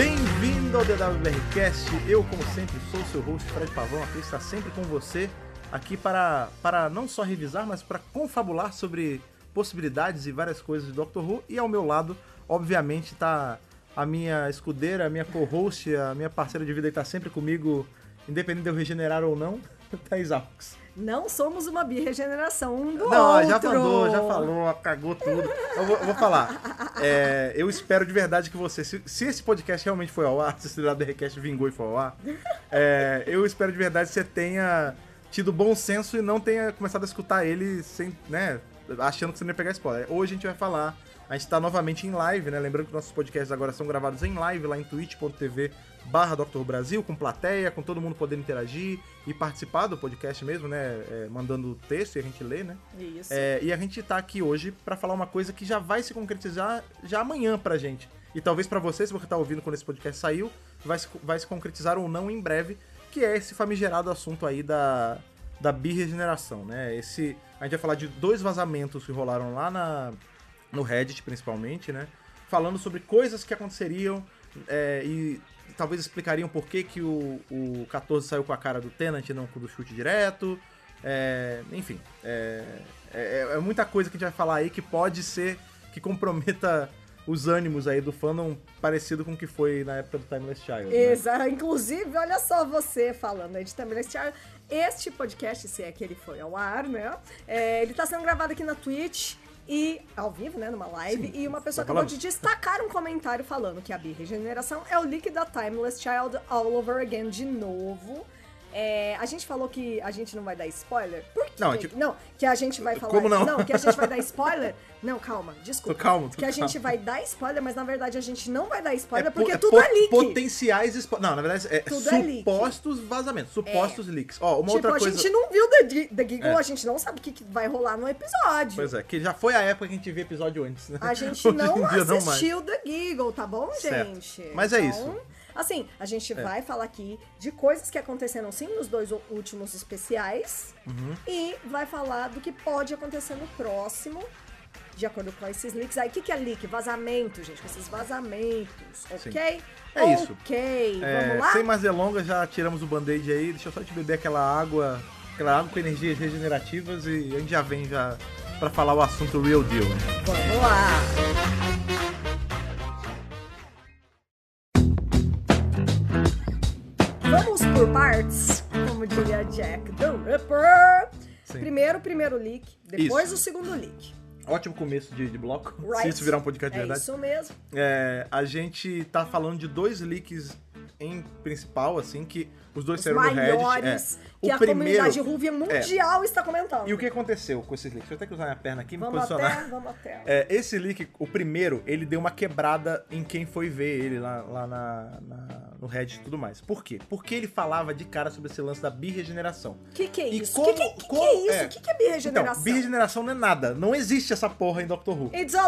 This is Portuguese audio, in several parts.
Bem-vindo ao DWBRcast. Eu, como sempre, sou o seu host, Fred Pavão, aqui está sempre com você, aqui para, para não só revisar, mas para confabular sobre possibilidades e várias coisas de Doctor Who. E ao meu lado, obviamente, está a minha escudeira, a minha co-host, a minha parceira de vida que está sempre comigo, independente de eu regenerar ou não, Thaís Alves. Não somos uma birregeneração um do Não, outro. já falou, já falou, cagou tudo. Eu vou, eu vou falar. É, eu espero de verdade que você, se, se esse podcast realmente foi ao ar, se esse DWBRcast vingou e foi ao ar, é, eu espero de verdade que você tenha tido bom senso e não tenha começado a escutar ele sem, né, achando que você não ia pegar spoiler. Hoje a gente vai falar, a gente tá novamente em live, né? Lembrando que nossos podcasts agora são gravados em live lá em twitch.tv barra Dr. Brasil, com plateia, com todo mundo podendo interagir e participar do podcast mesmo, né? É, mandando texto e a gente lê, né? Isso. É, e a gente tá aqui hoje pra falar uma coisa que já vai se concretizar já amanhã pra gente. E talvez pra você, se você tá ouvindo quando esse podcast saiu, vai se, vai se concretizar ou não em breve, que é esse famigerado assunto aí da, da birregeneração, né? Esse, a gente vai falar de dois vazamentos que rolaram lá na, no Reddit, principalmente, né? Falando sobre coisas que aconteceriam é, e talvez explicariam por que, que o, o 14 saiu com a cara do Tenant e não com o do chute direto. É, enfim, é, é, é muita coisa que a gente vai falar aí que pode ser que comprometa os ânimos aí do fandom parecido com o que foi na época do Timeless Child. né? Exato. Inclusive, olha só você falando aí de Timeless Child. Este podcast, se é que ele foi ao ar, né? É, ele tá sendo gravado aqui na Twitch e ao vivo, né, numa live, Sim, e uma pessoa tá acabou falando. de destacar um comentário falando que a birregeneração é o leak da Timeless Child all over again de novo. É, a gente falou que a gente não vai dar spoiler. Por quê? Não, tipo- não, que a gente vai falar. Como não? que a gente vai dar spoiler. Não, calma, desculpa. Tô calmo, tô Que a gente vai dar spoiler, mas na verdade a gente não vai dar spoiler po- porque é tudo po- é leak. Potenciais spo- Não, na verdade, é Tudo é leak. supostos vazamentos, supostos leaks. Ó, uma tipo, outra a coisa. gente não viu The, The Giggle, É. a gente não sabe o que, que vai rolar no episódio. Pois é, que já foi a época que a gente via episódio antes, né? A gente não mais. assistiu The Giggle, tá bom, Certo. gente? Mas é Então, isso. Assim, a gente vai falar aqui de coisas que aconteceram sim nos dois últimos especiais Uhum. e vai falar do que pode acontecer no próximo. De acordo com esses leaks aí. O que, que é leak? Vazamento, gente. Com esses vazamentos, ok? É isso. Ok, É, vamos lá? sem mais delongas, já tiramos o band-aid aí. Deixa eu só te beber aquela água, aquela água com energias regenerativas e a gente já vem já pra falar o assunto real deal. né? Vamos lá. Jack the Ripper. Sim. Primeiro o primeiro leak, depois Isso. o segundo leak. Ótimo começo de, de bloco, Right? se isso virar um podcast de é verdade. isso mesmo. É, a gente tá falando de dois leaks em principal, assim, que os dois Os saíram no Reddit. maiores É. que O a primeiro, comunidade Ruvia mundial está comentando. E o que aconteceu com esses leaks? Deixa eu até cruzar minha perna aqui e me Vamos posicionar. até, vamos até. É, esse leak, o primeiro, ele deu uma quebrada em quem foi ver ele lá, lá na, na- no Reddit e tudo mais. Por quê? Porque ele falava de cara sobre esse lance da birregeneração. O que, que é isso? O que, que, que, como- que é isso? é. O que, que é birregeneração? Então, birregeneração não é nada. Não existe essa porra em Doctor Who. It's a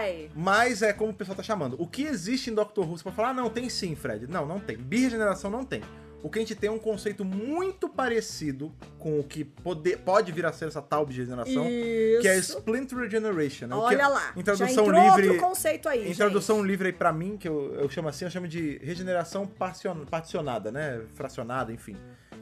lie! Mas é como o pessoal tá chamando. O que existe em Doctor Who? Você pode falar, ah, não, tem sim, Fred. Não, não tem. Birregeneração não tem. O que a gente tem é um conceito muito parecido com o que pode, pode vir a ser essa tal birregeneração, que é. Splinter Regeneration. né? O que Olha é- lá, Em já tradução entrou livre. outro conceito aí, Em tradução gente. livre aí pra mim, que eu, eu chamo assim, eu chamo de regeneração particionada, né? Fracionada, enfim.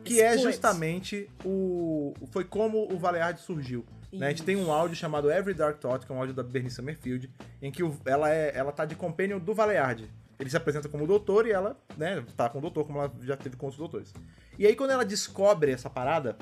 Que é Split. justamente o. Foi como o Valeard surgiu. Né? A gente tem um áudio chamado Every Dark Thought, que é um áudio da Bernice Summerfield, em que o- ela, é, ela tá de companion do Valeard. Ele se apresenta como doutor e ela, né, tá com o doutor, como ela já teve com os doutores. E aí, quando ela descobre essa parada,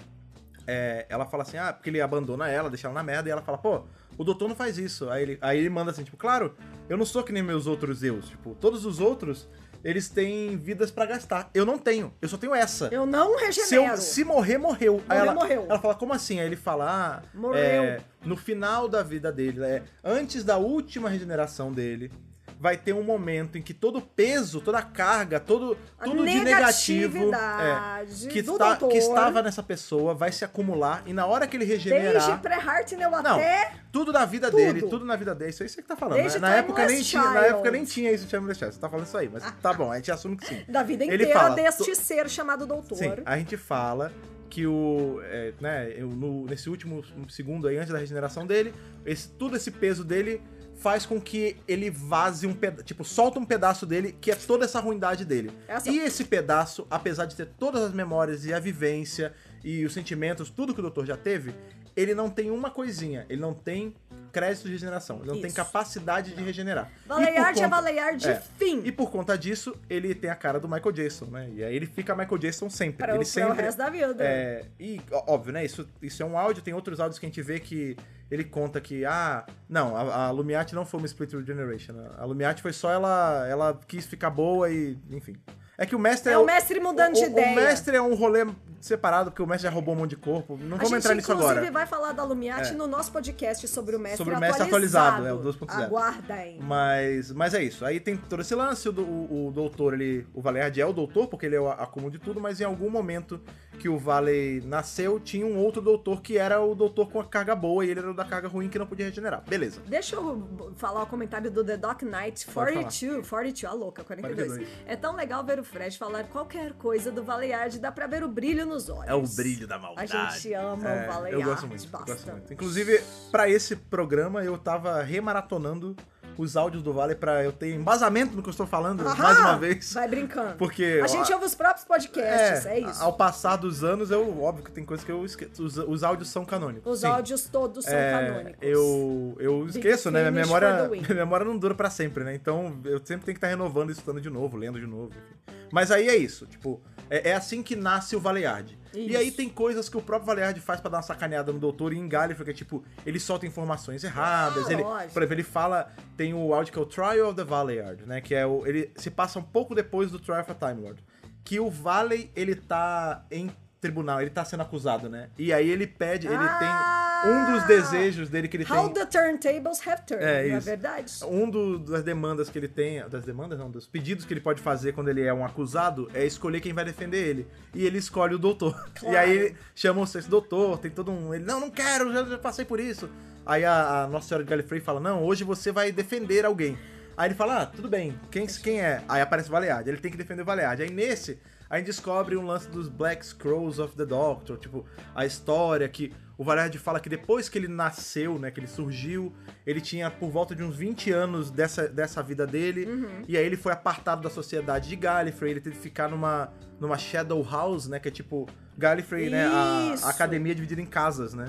é, ela fala assim, ah, porque ele abandona ela, deixa ela na merda, e ela fala, pô, o doutor não faz isso. Aí ele, aí ele manda assim, tipo, claro, eu não sou que nem meus outros eus. Tipo, todos os outros, eles têm vidas pra gastar. Eu não tenho, eu só tenho essa. Eu não Se, eu- regenero. se morrer, morreu. Aí Morrer, ela, morreu. Ela fala, como assim? Aí ele fala, ah, Morreu. é, no final da vida dele, é, antes da última regeneração dele, vai ter um momento em que todo o peso, toda a carga, todo, tudo de negativo é, que, tá- doutor. que estava nessa pessoa vai se acumular e na hora que ele Desde regenerar, pré-Hartnell Não, até... tudo da vida tudo. dele, tudo na vida dele, isso aí você que tá falando. Desde né? Na época nem tinha, na época nem tinha isso de Child. Você tá falando isso aí, mas tá bom, a gente assume que sim. Da vida Ele inteira fala, deste ser chamado doutor. Sim, a gente fala que o. é, né, eu, no- nesse último segundo aí, antes da regeneração dele, esse, tudo esse peso dele faz com que ele vaze um pedaço, tipo, solta um pedaço dele, que é toda essa ruindade dele. Essa- E esse pedaço, apesar de ter todas as memórias e a vivência e os sentimentos, tudo que o doutor já teve, ele não tem uma coisinha, ele não tem crédito de regeneração, ele não tem Isso. capacidade de regenerar. E por Valeyard é conta- Valeyard é. fim. E por conta disso, ele tem a cara do Michael Jackson, né? E aí ele fica Michael Jackson sempre. Para o- ele o sempre resto da vida. É, e óbvio, né? Isso, isso é um áudio, tem outros áudios que a gente vê que ele conta que, ah, não, a, a Lumiati não foi uma Split Regeneration. né? A Lumiati foi só ela, ela quis ficar boa e, enfim. É que o mestre É o mestre mudando de o- ideia. O mestre é um rolê separado, porque o mestre já roubou um monte de corpo. Não A vamos gente, entrar nisso inclusive, agora. vai falar da Lumiati É. no nosso podcast sobre o mestre Sobre o mestre atualizado, é, o 2.0. Aguardem. Mas, mas é isso. Aí tem todo esse lance, o, o, o doutor, ele. O Valeyard é o doutor, porque ele é o acúmulo de tudo, mas em algum momento que o Valley nasceu, tinha um outro doutor que era o doutor com a carga boa e ele era o da carga ruim que não podia regenerar. Beleza. Deixa eu falar o comentário do The Dark Knight Pode 42, 42, a louca, 42. 42. É tão legal ver o Fred falar qualquer coisa do Valeyard, dá pra ver o brilho nos olhos. É o brilho da A maldade. gente ama É, o Valeyard eu gosto muito, eu gosto muito. Inclusive, pra esse programa, eu tava remaratonando os áudios do Vale pra eu ter embasamento no que eu estou falando Ahá! mais uma vez. Vai brincando. Porque, A gente ouve os próprios podcasts, é, isso. Ao passar dos anos, eu, óbvio que tem coisas que eu esqueço. Os, os áudios são canônicos. Os sim. áudios todos são É, canônicos. Eu, eu Big esqueço, né? Minha memória, minha memória não dura pra sempre, né? Então eu sempre tenho que estar renovando, estudando de novo, lendo de novo. enfim. Mas aí é isso, tipo, é, é assim que nasce o Valeyard. E Isso. aí tem coisas que o próprio Valeyard faz pra dar uma sacaneada no doutor e em Gallifrey, que é tipo, ele solta informações erradas. Ah, ele, lógico. por exemplo, ele fala, tem o áudio que é o Trial of the Valeyard, né? Que é o. Ele se passa um pouco depois do Trial of a Time Lord. Que o Valley, ele tá em tribunal, ele tá sendo acusado, né? E aí ele pede, ele Ah! tem. Um dos desejos dele que ele How tem. the turntables have turned, É, é isso. verdade? Um do- das demandas que ele tem, das demandas não, dos pedidos que ele pode fazer quando ele é um acusado é escolher quem vai defender ele. E ele escolhe o doutor. Claro. E aí ele chama esse doutor, tem todo um. Ele, não, não quero, já, já passei por isso. Aí a, a Nossa Senhora de Gallifrey fala: Não, hoje você vai defender alguém. Aí ele fala: Ah, tudo bem, quem, quem é? Aí aparece o Valeard, ele tem que defender o Valeard. Aí nesse, a gente descobre um lance dos Black Scrolls of the Doctor, tipo, a história que o Valeard fala que depois que ele nasceu, né, que ele surgiu, ele tinha por volta de uns 20 anos dessa, dessa vida dele, Uhum. e aí ele foi apartado da sociedade de Gallifrey, ele teve que ficar numa, numa Shadow House, né, que é tipo Gallifrey, né, a, Isso. a academia dividida em casas, né,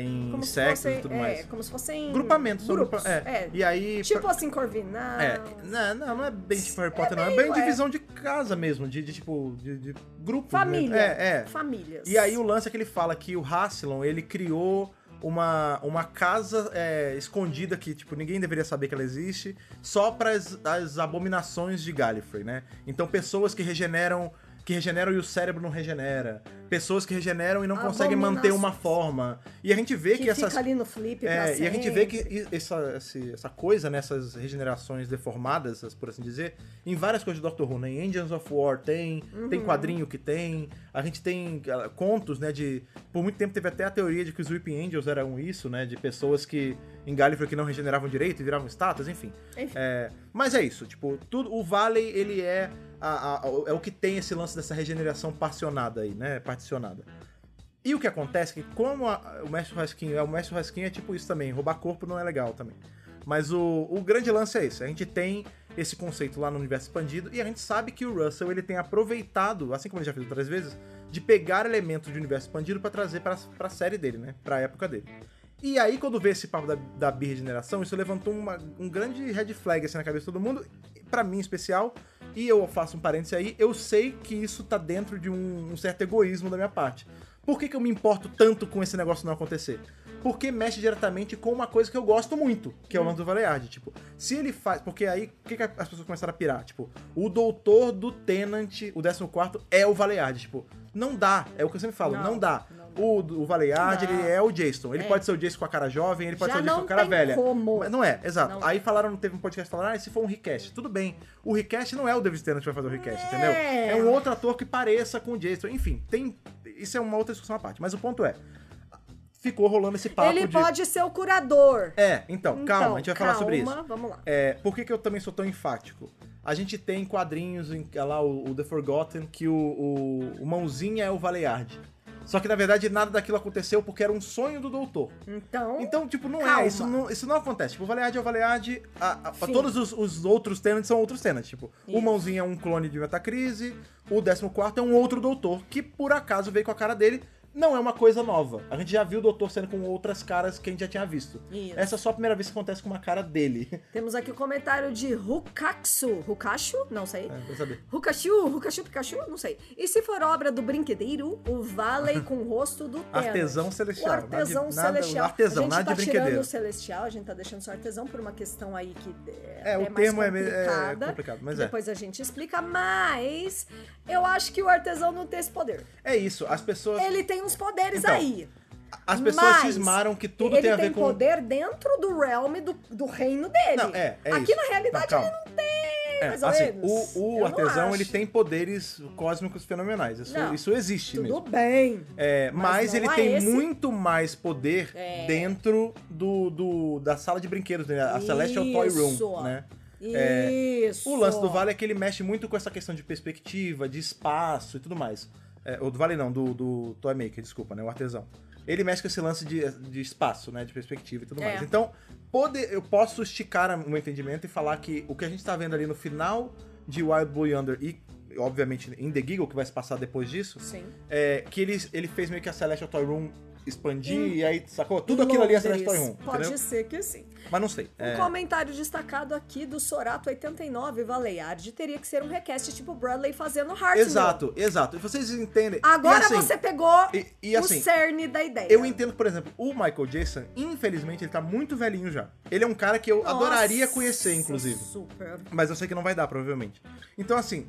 em Como se fossem, e tudo é, mais. como se fossem Grupamentos, grupos. grupa- é. é. E aí... Tipo assim, Corvinal. É, não, não, não é bem tipo Harry Potter, não. É bem é. divisão de casa mesmo, de, de, tipo, de, de grupo. Família. É, é. Famílias. E aí o lance é que ele fala que o Rassilon, ele criou uma, uma casa é, escondida que, tipo, ninguém deveria saber que ela existe, só para as, as abominações de Gallifrey, né? Então pessoas que regeneram que regeneram e o cérebro não regenera. Pessoas que regeneram e não conseguem manter uma forma. E a gente vê que, que essas ali no flip é, e a gente vê que essa, essa coisa, né, essas regenerações deformadas, por assim dizer, em várias coisas do Doctor Who, né? Em Engines of War tem, tem Uhum. quadrinho que tem, a gente tem ah, contos, né, de... Por muito tempo teve até a teoria de que os Weeping Angels eram isso, né, de pessoas que em Gallifrey que não regeneravam direito e viravam estátuas, enfim. Enfim. É, mas é isso, tipo, tudo, o Valley, ele é, a- a- é o que tem esse lance dessa regeneração parcionada aí, né, particionada. E o que acontece é que como a- o mestre Rasquinho é o mestre Rasquinho é tipo isso também, roubar corpo não é legal também. Mas o, o grande lance é esse, a gente tem esse conceito lá no universo expandido e a gente sabe que o Russell ele tem aproveitado, assim como ele já fez outras vezes, de pegar elementos de universo expandido pra trazer pra, pra série dele, né, pra época dele. E aí, quando vê esse papo da, da birregeneração, isso levantou uma- um grande red flag assim, na cabeça de todo mundo, pra mim em especial, e eu faço um parênteses aí, eu sei que isso tá dentro de um, um certo egoísmo da minha parte. Por que, que eu me importo tanto com esse negócio não acontecer? Porque mexe diretamente com uma coisa que eu gosto muito, que é o lance do Valeyard. Tipo, se ele faz. Porque aí, o que, que as pessoas começaram a pirar? Tipo, o doutor do Tenant, o 14 é o Valeyard. Tipo, não dá. É o que eu sempre falo, não, Não, dá. não dá. O, o Valeyard, ele é o Jason. Ele É. pode ser o Jason com a cara jovem, ele pode Já ser o Jason com a cara velha. como. Mas não é, exato. Não. Aí falaram, teve um podcast falando, ah, se for um recast. Tudo bem. O recast não é o David Tennant que vai fazer o recast, É. entendeu? É um outro ator que pareça com o Jason. Enfim, tem. Isso é uma outra discussão à parte. Mas o ponto é. Ficou rolando esse papo Ele de. pode ser o curador. É, então, calma, Então, a gente vai falar sobre isso. calma, Vamos lá. É, por que, que eu também sou tão enfático? A gente tem quadrinhos, em, lá o, o The Forgotten, que o, o, o Mãozinha é o Valeyard. Só que na verdade nada daquilo aconteceu porque era um sonho do doutor. Então, Então, tipo, não Calma. é, isso não, isso não acontece. Tipo, o Valead é o Valead, a, a- Fim. todos os, os outros tenants são outros tenants. Tipo, Isso. o Mãozinho é um clone de Metacrise, o 14 é um outro doutor, que por acaso veio com a cara dele. Não é uma coisa nova. A gente já viu o doutor sendo com outras caras que a gente já tinha visto. Isso. Essa é só a primeira vez que acontece com uma cara dele. temos aqui o comentário de Hukaksu. Hukachu? Não sei. É, pra saber. Hukachu, Hukachu, Pikachu? Não sei. E se for obra do brinquedeiro, o Valley com o rosto do Thanos? Artesão celestial. O artesão Nada de- nada- celestial. artesão, a gente nada tá de tirando brinquedeiro. o celestial, a gente tá deixando só artesão por uma questão aí que é, É, o mais termo é, é complicado, mas é. Depois a gente explica, mas eu acho que o artesão não tem esse poder. É isso, as pessoas. Ele tem uns poderes Então, aí. As pessoas mas cismaram que tudo ele tem a ver com. poder dentro do realm do, do reino dele. Não, é, é Aqui isso. na realidade ele não tem, É, mais ou assim, menos. o, o artesão ele tem poderes cósmicos fenomenais. Isso, Não, isso existe Tudo mesmo. bem. É, Mas mas ele tem esse. muito mais poder É. dentro do, do- da sala de brinquedos, né? a Celestial Toy Isso. Room, né? É, Isso. O lance do Vale é que ele mexe muito com essa questão de perspectiva, de espaço e tudo mais. É, o do Vale não, do, do Toy Maker, desculpa, né? O artesão. Ele mexe com esse lance de, de espaço, né? De perspectiva e tudo É. mais. Então, pode, eu posso esticar o meu entendimento e falar que o que a gente tá vendo ali no final de Wild Blue Yonder e, obviamente, em The Giggle, que vai se passar depois disso, Sim. é que ele, ele fez meio que a Celestial Toy Room expandir e aí, sacou? Tudo aquilo ali é a Celestial Toy. Room, Pode entendeu? ser que sim. Mas não sei. Um É, comentário destacado aqui do Sorato89 Valeyard teria que ser um request tipo Bradley fazendo Heartmill. exato, exato. Vocês entendem. Agora assim, você pegou e- e assim, o cerne da ideia. Eu entendo, por exemplo, o Michael Jackson, infelizmente, ele tá muito velhinho já. Ele é um cara que eu Nossa, adoraria conhecer, inclusive. Super. Mas eu sei que não vai dar, provavelmente. Então, assim,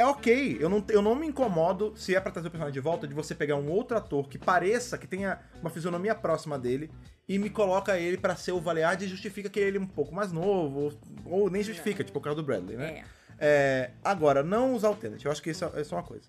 é ok. Eu não, eu não me incomodo, se é pra trazer o personagem de volta, de você pegar um outro ator que pareça, que tenha uma fisionomia próxima dele, e me coloca ele pra ser o Valeard e justifica que ele é um pouco mais novo, ou, ou nem justifica, tipo o caso do Bradley, né? É, agora, não usar o Tenet. Eu acho que isso é, isso é uma coisa.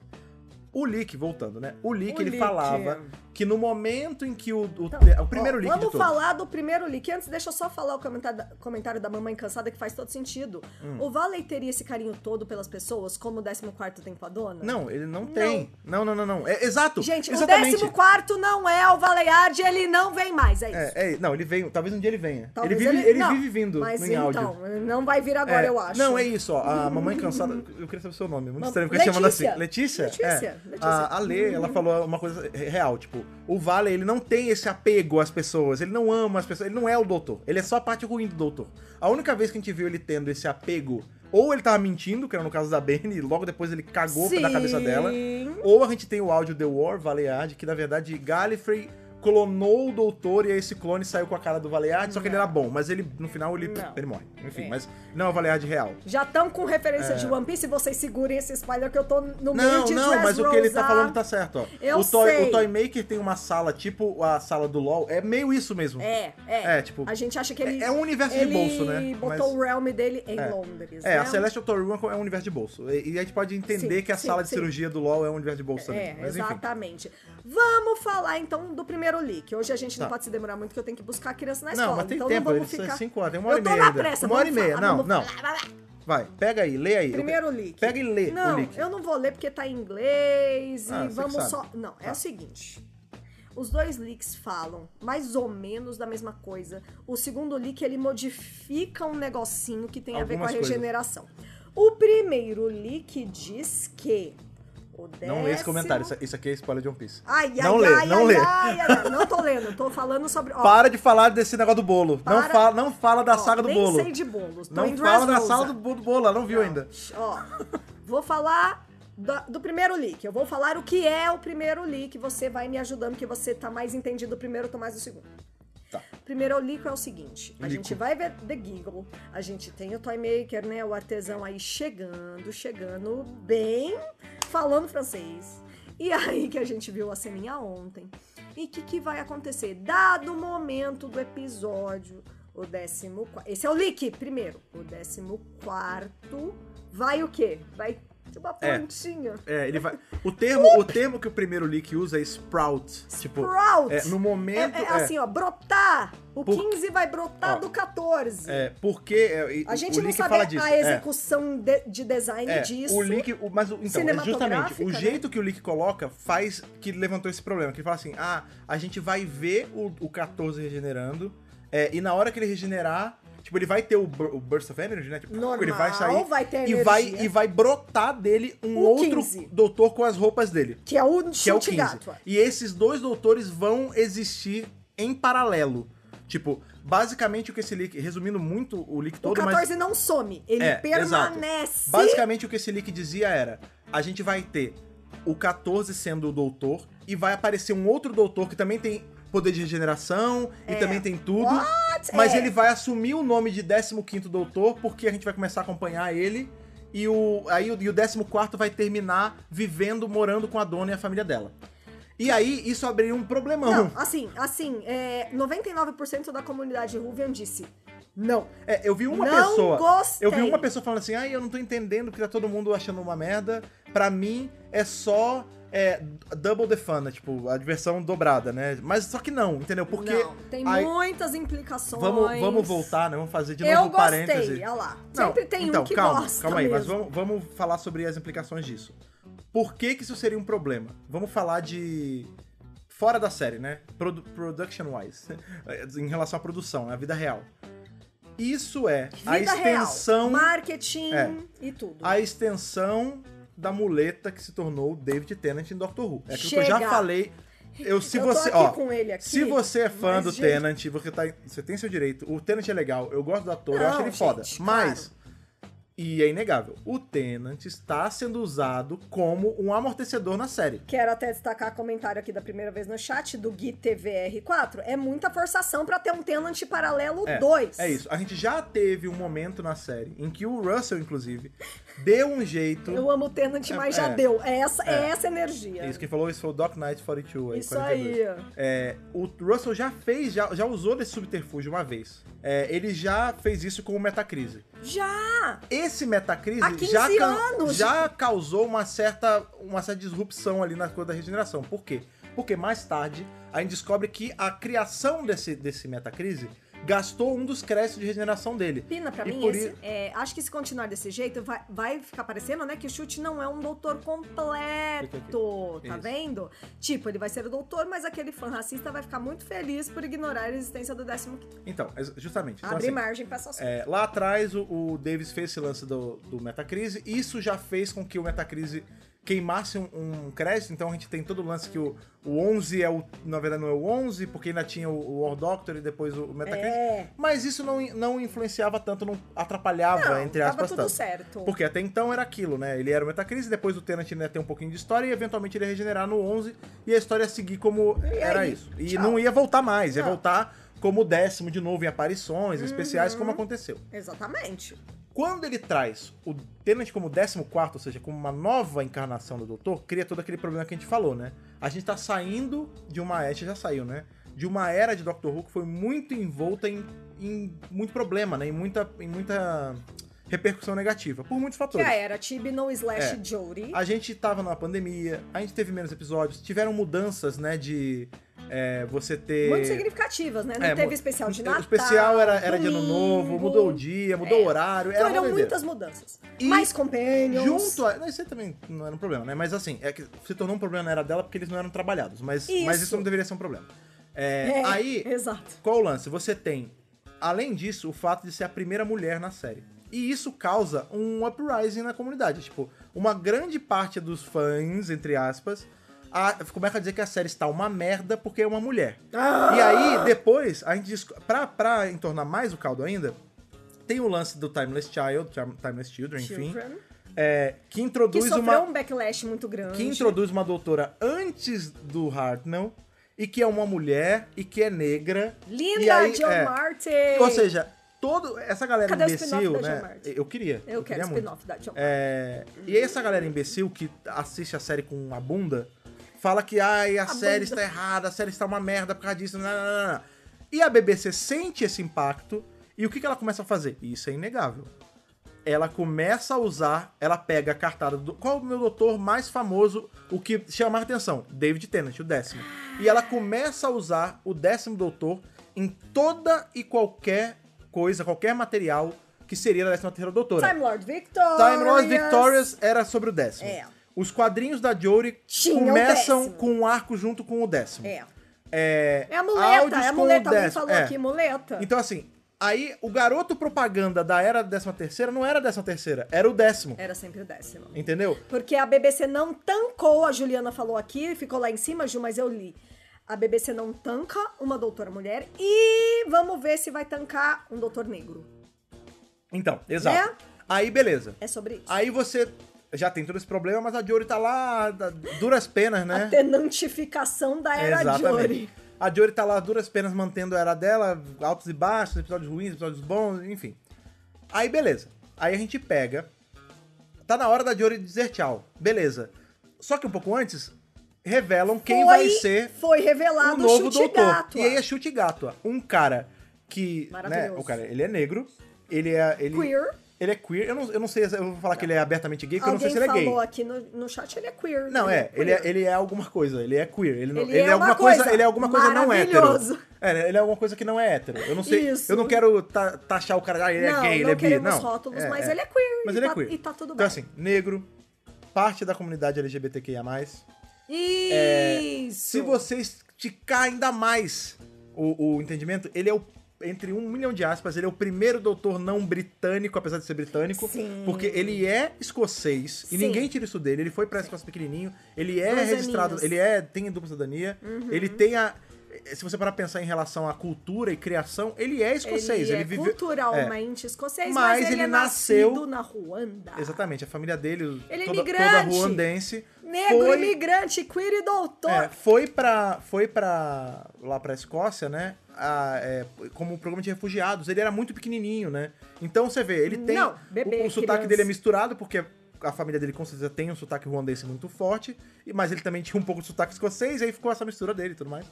O Leak, voltando, né? O Leak, O ele Leak. falava que no momento em que o, o, Então, o primeiro ó, Leak Vamos falar do primeiro leak. Antes, deixa eu só falar o comentário da, comentário da mamãe cansada que faz todo sentido. Hum. O Valley teria esse carinho todo pelas pessoas, como o 14 tem com a dona? Não, ele não tem. Não, não, não, não. É, exato. Gente, exatamente. o 14 não é o Valeyard, ele não vem mais, é isso. É, é, não, ele veio. Talvez um dia ele venha. Talvez ele vive, ele não, vive vindo mas em então, áudio. não vai vir agora, É, eu acho. Não, é isso, ó. A mamãe cansada. Eu queria saber o seu nome. Muito Mam- estranho ficar chamando assim. Letícia. Letícia? Letícia, É. Letícia. A, a Lê, ela falou uma coisa real. Tipo, o Vale, ele não tem esse apego às pessoas. Ele não ama as pessoas. Ele não é o doutor. Ele é só a parte ruim do doutor. A única vez que a gente viu ele tendo esse apego. Ou ele tava mentindo, que era no caso da Benny, e logo depois ele cagou Sim. da cabeça dela. Ou a gente tem o áudio The War, Valeard, que na verdade Gallifrey clonou o doutor e aí esse clone saiu com a cara do Valeard, só que ele era bom, mas ele no final ele, Não. ele morre. Enfim, É. mas não é o Valeard real. Já estão com referência de One Piece, vocês segurem esse spoiler que eu tô no meio É. Não, de não, Dress mas o que ele tá Rosa. falando tá certo, ó. Eu o, toy, sei. o Toy Maker tem uma sala, tipo a sala do LoL, é meio isso mesmo. É, é. É, tipo, A gente acha que ele. é um universo de ele bolso, né? botou Mas- o realm dele em É. Londres. É, né? a Celestial Room é um universo de bolso. E, a gente pode entender Sim, que a sim, sala de sim. cirurgia do LoL é um universo de bolso também. É, Mas enfim. Vamos falar então do primeiro leak. Hoje a gente não Tá. pode se demorar muito, que eu tenho que buscar a criança na Não, escola. mas tem então tempo, não ficar. é 5 horas, tem uma hora eu e tô meia na ainda. pressa, uma hora e meia. Não, não. Vai, pega aí, lê aí. Primeiro leak. Pega e lê Não, o leak. eu não vou ler porque tá em inglês Ah, e vamos só. Não, é Tá. o seguinte. Os dois leaks falam mais ou menos da mesma coisa. O segundo leak ele modifica um negocinho que tem a ver com a Algumas coisas. regeneração. O primeiro leak diz que o Não lê esse comentário, isso, isso aqui é spoiler de One Piece. Ai, ai, Não lê, ai, não ai, lê. ai, ai, ai. Não tô lendo, tô falando sobre. ó, Para de falar desse negócio do bolo. Não, Para- fala, não fala da ó, saga do nem bolo. sei de bolos. Tô Não fala da sala do, bo- do bolo, ela não viu ainda. Ó, vou falar da- do primeiro leak. Eu vou falar o que é o primeiro leak. Você vai me ajudando, que você tá mais entendido do primeiro, eu tô mais do segundo. Tá. Primeiro leak é o seguinte: a Lico. gente vai ver The Giggle, a gente tem o Toy Maker, né? O artesão aí chegando, chegando bem, falando francês. E aí que a gente viu a ceninha ontem. E o que, que vai acontecer? Dado o momento do episódio, o décimo. Esse é o leak, primeiro. O décimo quarto vai o quê? Vai de uma É. plantinha. É, ele vai. O termo, o termo que o primeiro leak usa é sprout. Tipo, Sprout. é, no momento. É, é é, assim, ó, brotar. O Por- 15 vai brotar Ó, do 14. é, porque. é, A gente o não sabe a é. execução de, de design É, disso. o leak, o- mas então, é justamente, o né? jeito que o leak coloca faz que levantou esse problema, que ele fala assim, ah, a gente vai ver o, o 14 regenerando, é, e na hora que ele regenerar, tipo, ele vai ter o, o burst of energy, né, tipo, Normal, ele vai sair vai ter e energia. vai, e vai brotar dele um O outro 15. doutor com as roupas dele, Que é o que é o chute 15. gato. E esses dois doutores vão existir em paralelo. Tipo, basicamente o que esse leak, resumindo muito o leak O todo, mas 14 não some, ele É, permanece. Basicamente o que esse leak dizia era: a gente vai ter o 14 sendo o doutor e vai aparecer um outro doutor que também tem poder de regeneração e também tem tudo. Mas É. ele vai assumir o nome de 15º doutor porque a gente vai começar a acompanhar ele e o aí o, e o 14º vai terminar vivendo, morando com a dona e a família dela. E aí isso abriria um problemão. Não, assim, assim, é, 99% da comunidade Ruvian disse não. É, eu vi uma Não pessoa. gostei. Eu vi uma pessoa falando assim, ai, eu não tô entendendo porque tá todo mundo achando uma merda. Pra mim é só é, double the fun, né? Tipo, a diversão dobrada, né? Mas só que não, entendeu? Porque. não, tem aí- muitas implicações. Vamos, vamos voltar, né? Vamos fazer de Eu novo gostei, parênese. olha lá. Não, Sempre tem então, um que calma, gosta calma aí, mas mesmo. vamos, vamos falar sobre as implicações disso. Por que que isso seria um problema? Vamos falar de fora da série, né? Produ production wise, em relação à produção, na vida real. Isso é a Vida extensão, real, marketing É. e tudo. a extensão da muleta que se tornou o David Tennant em Doctor Who. É aquilo que eu já Chega. falei. Eu, se Eu você, ó, com ele aqui. se você é fã do gente, Tennant, você, tá, você tem seu direito. O Tennant é legal, eu gosto do ator, eu Não, acho ele gente, foda. claro. Mas, e é inegável, o Tennant está sendo usado como um amortecedor na série. Quero até destacar comentário aqui da primeira vez no chat do Gui TVR4. É muita forçação pra ter um Tenant paralelo É, 2. É isso. A gente já teve um momento na série em que o Russell, inclusive, deu um jeito. Eu amo o Tenant, mas É, já é. deu. É essa, é. É. essa energia. Isso, quem falou isso foi o Doc Knight 42. aí, Isso 42. aí. É, o Russell já fez, já, já usou desse subterfúgio uma vez. É, ele já fez isso com o Metacrise. Já! Esse Metacrise Há 15 já, anos. já causou uma certa, uma certa disrupção ali na coisa da regeneração. Por quê? Porque mais tarde a gente descobre que a criação desse, desse Metacrise gastou um dos créditos de regeneração dele. Pina, pra E mim, por esse, i- é, acho que se continuar desse jeito, vai, vai ficar parecendo, né, que o chute não é um doutor completo, tá Isso. vendo? Tipo, ele vai ser o doutor, mas aquele fã racista vai ficar muito feliz por ignorar a existência do 15 Então, ex- justamente. Então, Abre assim, margem pra essas É, lá atrás, o, o Davis fez esse lance do, do Metacrise. Isso já fez com que o Metacrise queimasse um, um crédito. Então a gente tem todo o lance que o, o 11 é o. Na verdade, não é o 11, porque ainda tinha o, o War Doctor e depois o Metacrise. É. Mas isso não, não influenciava tanto, não atrapalhava, Não, entre tava aspas, tudo tanto. certo. Porque até então era aquilo, né? Ele era o Metacrise, depois o Tenant ainda ia ter um pouquinho de história e eventualmente ele ia regenerar no 11 e a história ia seguir como era aí? isso. E Tchau. não ia voltar mais, ia Não. voltar como décimo de novo em aparições especiais, Uhum. como aconteceu. Exatamente. Quando ele traz o Tenant como 14, ou seja, como uma nova encarnação do Doutor, cria todo aquele problema que a gente falou, né? A gente tá saindo de uma era, já saiu, né? De uma era de Doctor Who que foi muito envolta em, em muito problema, né? Em muita, em muita repercussão negativa, por muitos Que fatores. era Tibno slash É. Jodie. A gente tava numa pandemia, a gente teve menos episódios, tiveram mudanças, né? De é, você ter. Muito significativas, né? Não É, teve especial de o Natal. especial era, era de ano novo, mudou o dia, mudou É. o horário, Então eram muitas mudanças. E Mais companions. Junto a. Isso aí também não era um problema, né? Mas assim, é que se tornou um problema na era dela porque eles não eram trabalhados. Mas isso, mas Isso. isso não deveria ser um problema. É, É, aí, Exato. qual o lance? Você tem, além disso, o fato de ser a primeira mulher na série. E isso causa um uprising na comunidade. Tipo, uma grande parte dos fãs, entre aspas, a, começa a dizer que a série está uma merda porque é uma mulher. Ah! E aí, depois, a gente pra, pra entornar mais o caldo ainda, tem o lance do Timeless Child, Time- Timeless Children, enfim, Children, é, que que introduz sofreu uma um backlash muito grande. que introduz uma doutora antes do Hartnell e que é uma mulher e que é negra. Linda aí, John é, Martin! Ou seja, todo essa galera Cadê o imbecil, né? Eu queria. Eu, quero queria muito. spin-off da John Martin. É, e essa galera imbecil que assiste a série com a bunda fala que ai, a, série bunda. está errada, a série está uma merda por causa disso. Não, não, não. E a BBC sente esse impacto e o que, que ela começa a fazer? Isso é inegável. ela começa a usar, ela pega a cartada do. Qual é o meu doutor mais famoso? O que chama mais atenção? David Tennant, o décimo. E ela começa a usar o décimo doutor em toda e qualquer coisa, qualquer material que seria da décima terceira doutora. Time Lord Victorious. Time Lord Victorious era sobre o décimo. É. Os quadrinhos da Jory Tinha o começam com um arco junto com o décimo. É. É, É a muleta, é a muleta. Alguém falou É. aqui, muleta. Então, assim, aí o garoto propaganda da era da décima terceira não era a décima terceira, era o décimo. Era sempre o décimo. Entendeu? Porque a BBC não tancou, a Juliana falou aqui, ficou lá em cima, Ju, mas eu li. A BBC não tanca uma doutora mulher e vamos ver se vai tancar um doutor negro. Então, exato. Né? Aí, beleza. É sobre isso. Aí você já tem todo esse problema, mas a Jory tá lá, duras penas, né? A tenantificação da era Jory. A Jory tá lá, duras penas, mantendo a era dela, altos e baixos, episódios ruins, episódios bons, enfim. Aí, beleza. Aí a gente pega. Tá na hora da Jory dizer tchau. Beleza. Só que um pouco antes, revelam quem Foi- vai ser Foi revelado o novo doutor. gato. E aí é chute gato. Um cara que. Né, o cara, ele é negro. Ele é. Ele, Queer. Ele é queer. Eu não, eu não sei, eu vou falar que ele é abertamente gay, porque eu não sei Alguém se ele é gay. falou aqui no, no chat, ele é queer. Não, é, ele é, ele é alguma coisa, ele é queer. Ele, não, Ele é é alguma uma coisa, coisa ele é alguma coisa não hétero. maravilhoso. É, ele é alguma coisa que não é hétero. Eu não sei, Isso. eu não quero ta- taxar o cara, ah, ele não, é gay, ele não é bi. queremos Não, rótulos, É, mas é. ele é queer. Mas e ele tá, é queer. E tá tudo Então bem. assim, negro, parte da comunidade LGBTQIA+. É, Isso. Se você esticar ainda mais o, o entendimento, ele é o entre um milhão de aspas, ele é o primeiro doutor não britânico, apesar de ser britânico, Sim. porque ele é escocês e Sim. ninguém tira isso dele. Ele foi pra Escócia pequenininho, ele é Dois registrado, aninhos. ele é tem dupla cidadania, Uhum. ele tem a se você parar pensar em relação à cultura e criação, ele é escocês, ele, ele, é viveu culturalmente escocês, Mas mas, ele, ele é nasceu- nascido na Ruanda. Exatamente, a família dele, Ele é toda, toda imigrante. ruandense, Negro, foi, imigrante, queer e doutor. É, foi pra. Foi pra. lá pra Escócia, né? a- é, como programa de refugiados. Ele era muito pequenininho, né? Então você vê, ele tem. Não, bebê, o, o sotaque criança. dele é misturado, porque a família dele com certeza tem um sotaque ruandense muito forte, e- mas ele também tinha um pouco de sotaque escocês, e aí ficou essa mistura dele e tudo mais.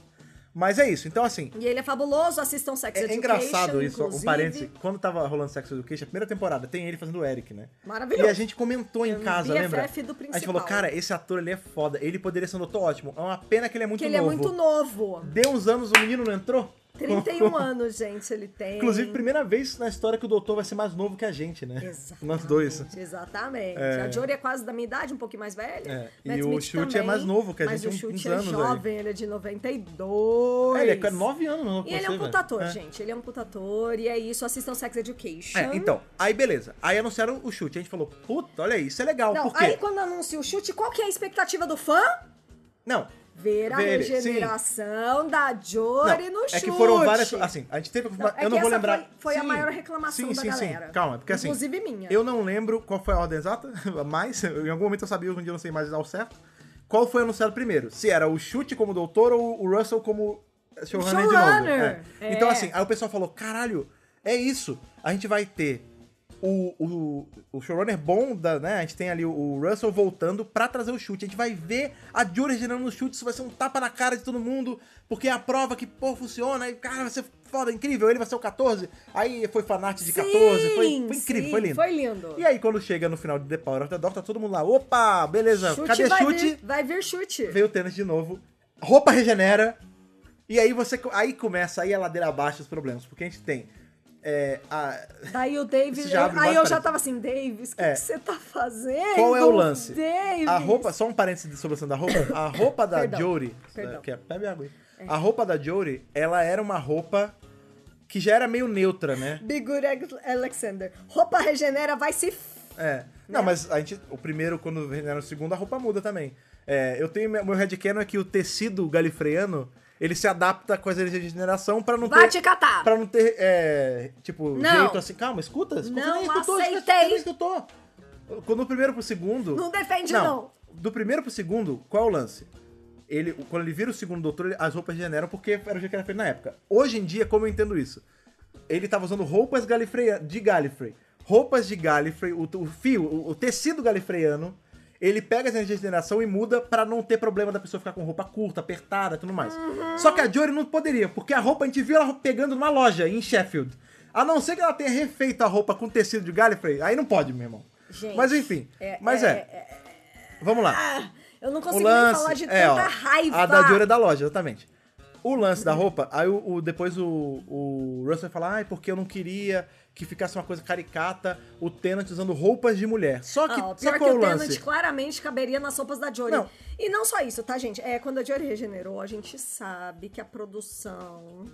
Mas é isso. Então, assim. E ele é fabuloso, assistam Sex É, é Education, engraçado isso, um inclusive. parêntese. Quando tava rolando Sex Education, a primeira temporada, tem ele fazendo o Eric, né? Maravilhoso. E a gente comentou em É um casa, BFF lembra? do A gente principal. falou, cara, esse ator ele é foda. Ele poderia ser um doutor ótimo. É uma pena que ele é muito Que ele novo. é muito novo. Deu uns anos, o menino não entrou? 31 anos, gente, ele tem. Inclusive, primeira vez na história que o doutor vai ser mais novo que a gente, né? Exatamente. Nós dois. Exatamente. É. A Jory é quase da minha idade, um pouquinho mais velha. É, e Matt o Smith Chute é também, mais novo que a mas gente, o uns- Chute é anos aí. jovem, ele é de 92. É, ele é nove anos, não E ele é um putator, gente. Ele é um putator. E é isso. Assistam Sex Education. É, então, aí beleza. Aí anunciaram o chute. A gente falou, puta, olha aí, isso é legal. Não, aí quando anuncia o chute, qual que é a expectativa do fã? Não, Ver a Ver regeneração da Jory não, no é chute. que foram várias. Assim, a gente teve. Não, é eu não que vou lembrar. Foi, foi a Sim, maior reclamação sim, da sim, galera. Sim. Calma, porque assim. Inclusive minha. Eu não lembro qual foi a ordem exata, mas em algum momento eu sabia, hoje em dia eu não sei mais ao certo. Qual foi anunciado primeiro? Se era o chute como doutor ou o Russell como showrunner de novo. showrunner, É. Então, é. assim, aí o pessoal falou: caralho, é isso. A gente vai ter o, o, o showrunner bom, da, né? A gente tem ali o, Russell voltando pra trazer o chute. A gente vai ver a Jury gerando no chute. Isso vai ser um tapa na cara de todo mundo, porque é a prova que, pô, funciona. E, cara, vai ser foda, incrível. Ele vai ser o 14. Aí foi fanart de 14. Foi, foi incrível, sim, foi lindo. Foi lindo. E aí, quando chega no final de The Power of the Dog, tá todo mundo lá. Opa, beleza. Cadê vai chute? Vir, vai vir chute. Veio o tênis de novo. Roupa regenera. E aí você. Aí começa aí a ladeira abaixo os problemas. Porque a gente tem. É, a, Daí o Davis. Aí eu já tava assim, Davis, o que É. que você tá fazendo? Qual é o lance? Davis? A roupa, só um parênteses sobre da roupa. A roupa da Perdão, Jory. perdão. Que é, bebe água aí. A roupa da Jory, ela era uma roupa que já era meio neutra, né? Big Good Alexander. Roupa regenera, vai se. É. Não, mas a gente. O primeiro, quando regenera o segundo, a roupa muda também. É, eu tenho. Meu headcanon é que o tecido galifreano. Ele se adapta com as energias de regeneração pra não Vai ter. te catar. Pra não ter, é, tipo, Não. jeito assim. Calma, escuta. escuta Não nem escutou, aceitei. Nem escutou. Quando do primeiro pro segundo. Não defende, não. Do primeiro pro segundo, qual é o lance? Ele, quando ele vira o segundo doutor, as roupas regeneram porque era o jeito que era feito na época. Hoje em dia, como eu entendo isso? Ele tava usando roupas galifreia- de Gallifrey. Roupas de Gallifrey, o, o fio, o, o tecido galifreyano, ele pega as energias de regeneração e muda pra não ter problema da pessoa ficar com roupa curta, apertada e tudo mais. Uhum. Só que a Jory não poderia, porque a roupa a gente viu ela pegando numa loja em Sheffield. A não ser que ela tenha refeito a roupa com tecido de Gallifrey, aí não pode, meu irmão. Gente, Mas enfim, mas é. Vamos lá. Ah, eu não consigo lance nem falar de é, tanta ó, raiva. A da Dior é da loja, exatamente. O lance da roupa, aí o, o- depois o, o Russell vai falar, ai, porque eu não queria que ficasse uma coisa caricata, o Tenant usando roupas de mulher. Só que, Ah, sabe pior que é o o Tenant lance? claramente caberia nas roupas da Jory. Não. E não só isso, tá, gente? É, quando a Jory regenerou, a gente sabe que a produção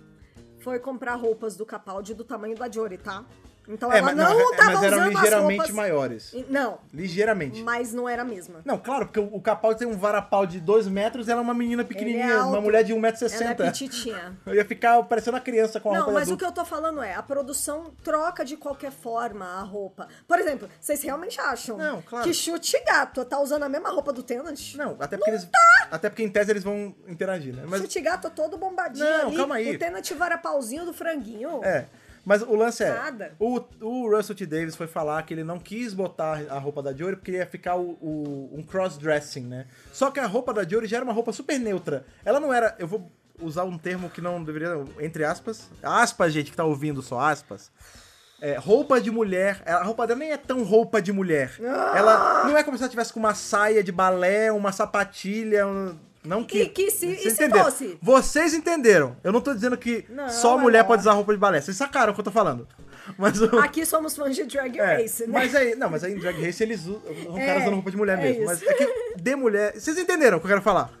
foi comprar roupas do Capaldi do tamanho da Jory, tá? Então É, ela mas, não, não, é, mas eram usando as ligeiramente roupas... maiores. Não, Ligeiramente. mas não era a mesma. Não, claro, porque o, Capaldi tem um varapau de 2 metros e ela é uma menina é pequenininha, uma alto. mulher de Ela é 1,60m. petitinha. Eu ia ficar parecendo uma criança com a Não, roupa mas de o que eu tô falando é, a produção troca de qualquer forma a roupa. Por exemplo, vocês realmente acham Não, claro. que chute gato tá usando a mesma roupa do Tenant? Não, até porque eles. Até porque em tese eles vão interagir, né? Mas. Chute gato todo bombadinho Não, ali. calma aí. O Tenant varapauzinho do franguinho. É. Mas o lance é. Nada. O, o Russell T. Davis foi falar que ele não quis botar a roupa da Jory porque ia ficar o, o- um cross-dressing, né? Só que a roupa da Jory já era uma roupa super neutra. Ela não era. Eu vou usar um termo que não deveria. Entre aspas. Aspas, gente, que tá ouvindo só aspas. É, roupa de mulher. A roupa dela nem é tão roupa de mulher. Ah! Ela não é como se ela tivesse com uma saia de balé, uma sapatilha. um- Não que. E que se- e Vocês se entenderam. fosse? Vocês entenderam. Eu não tô dizendo que Não, só é mulher não. pode usar roupa de balé. Vocês sacaram o que eu tô falando. Mas o. Aqui somos fãs de Drag é, Race, né? Mas aí, não, mas aí em Drag Race eles usam, É, caras usando roupa de mulher é mesmo. isso. Mas é que de mulher. Vocês entenderam o que eu quero falar?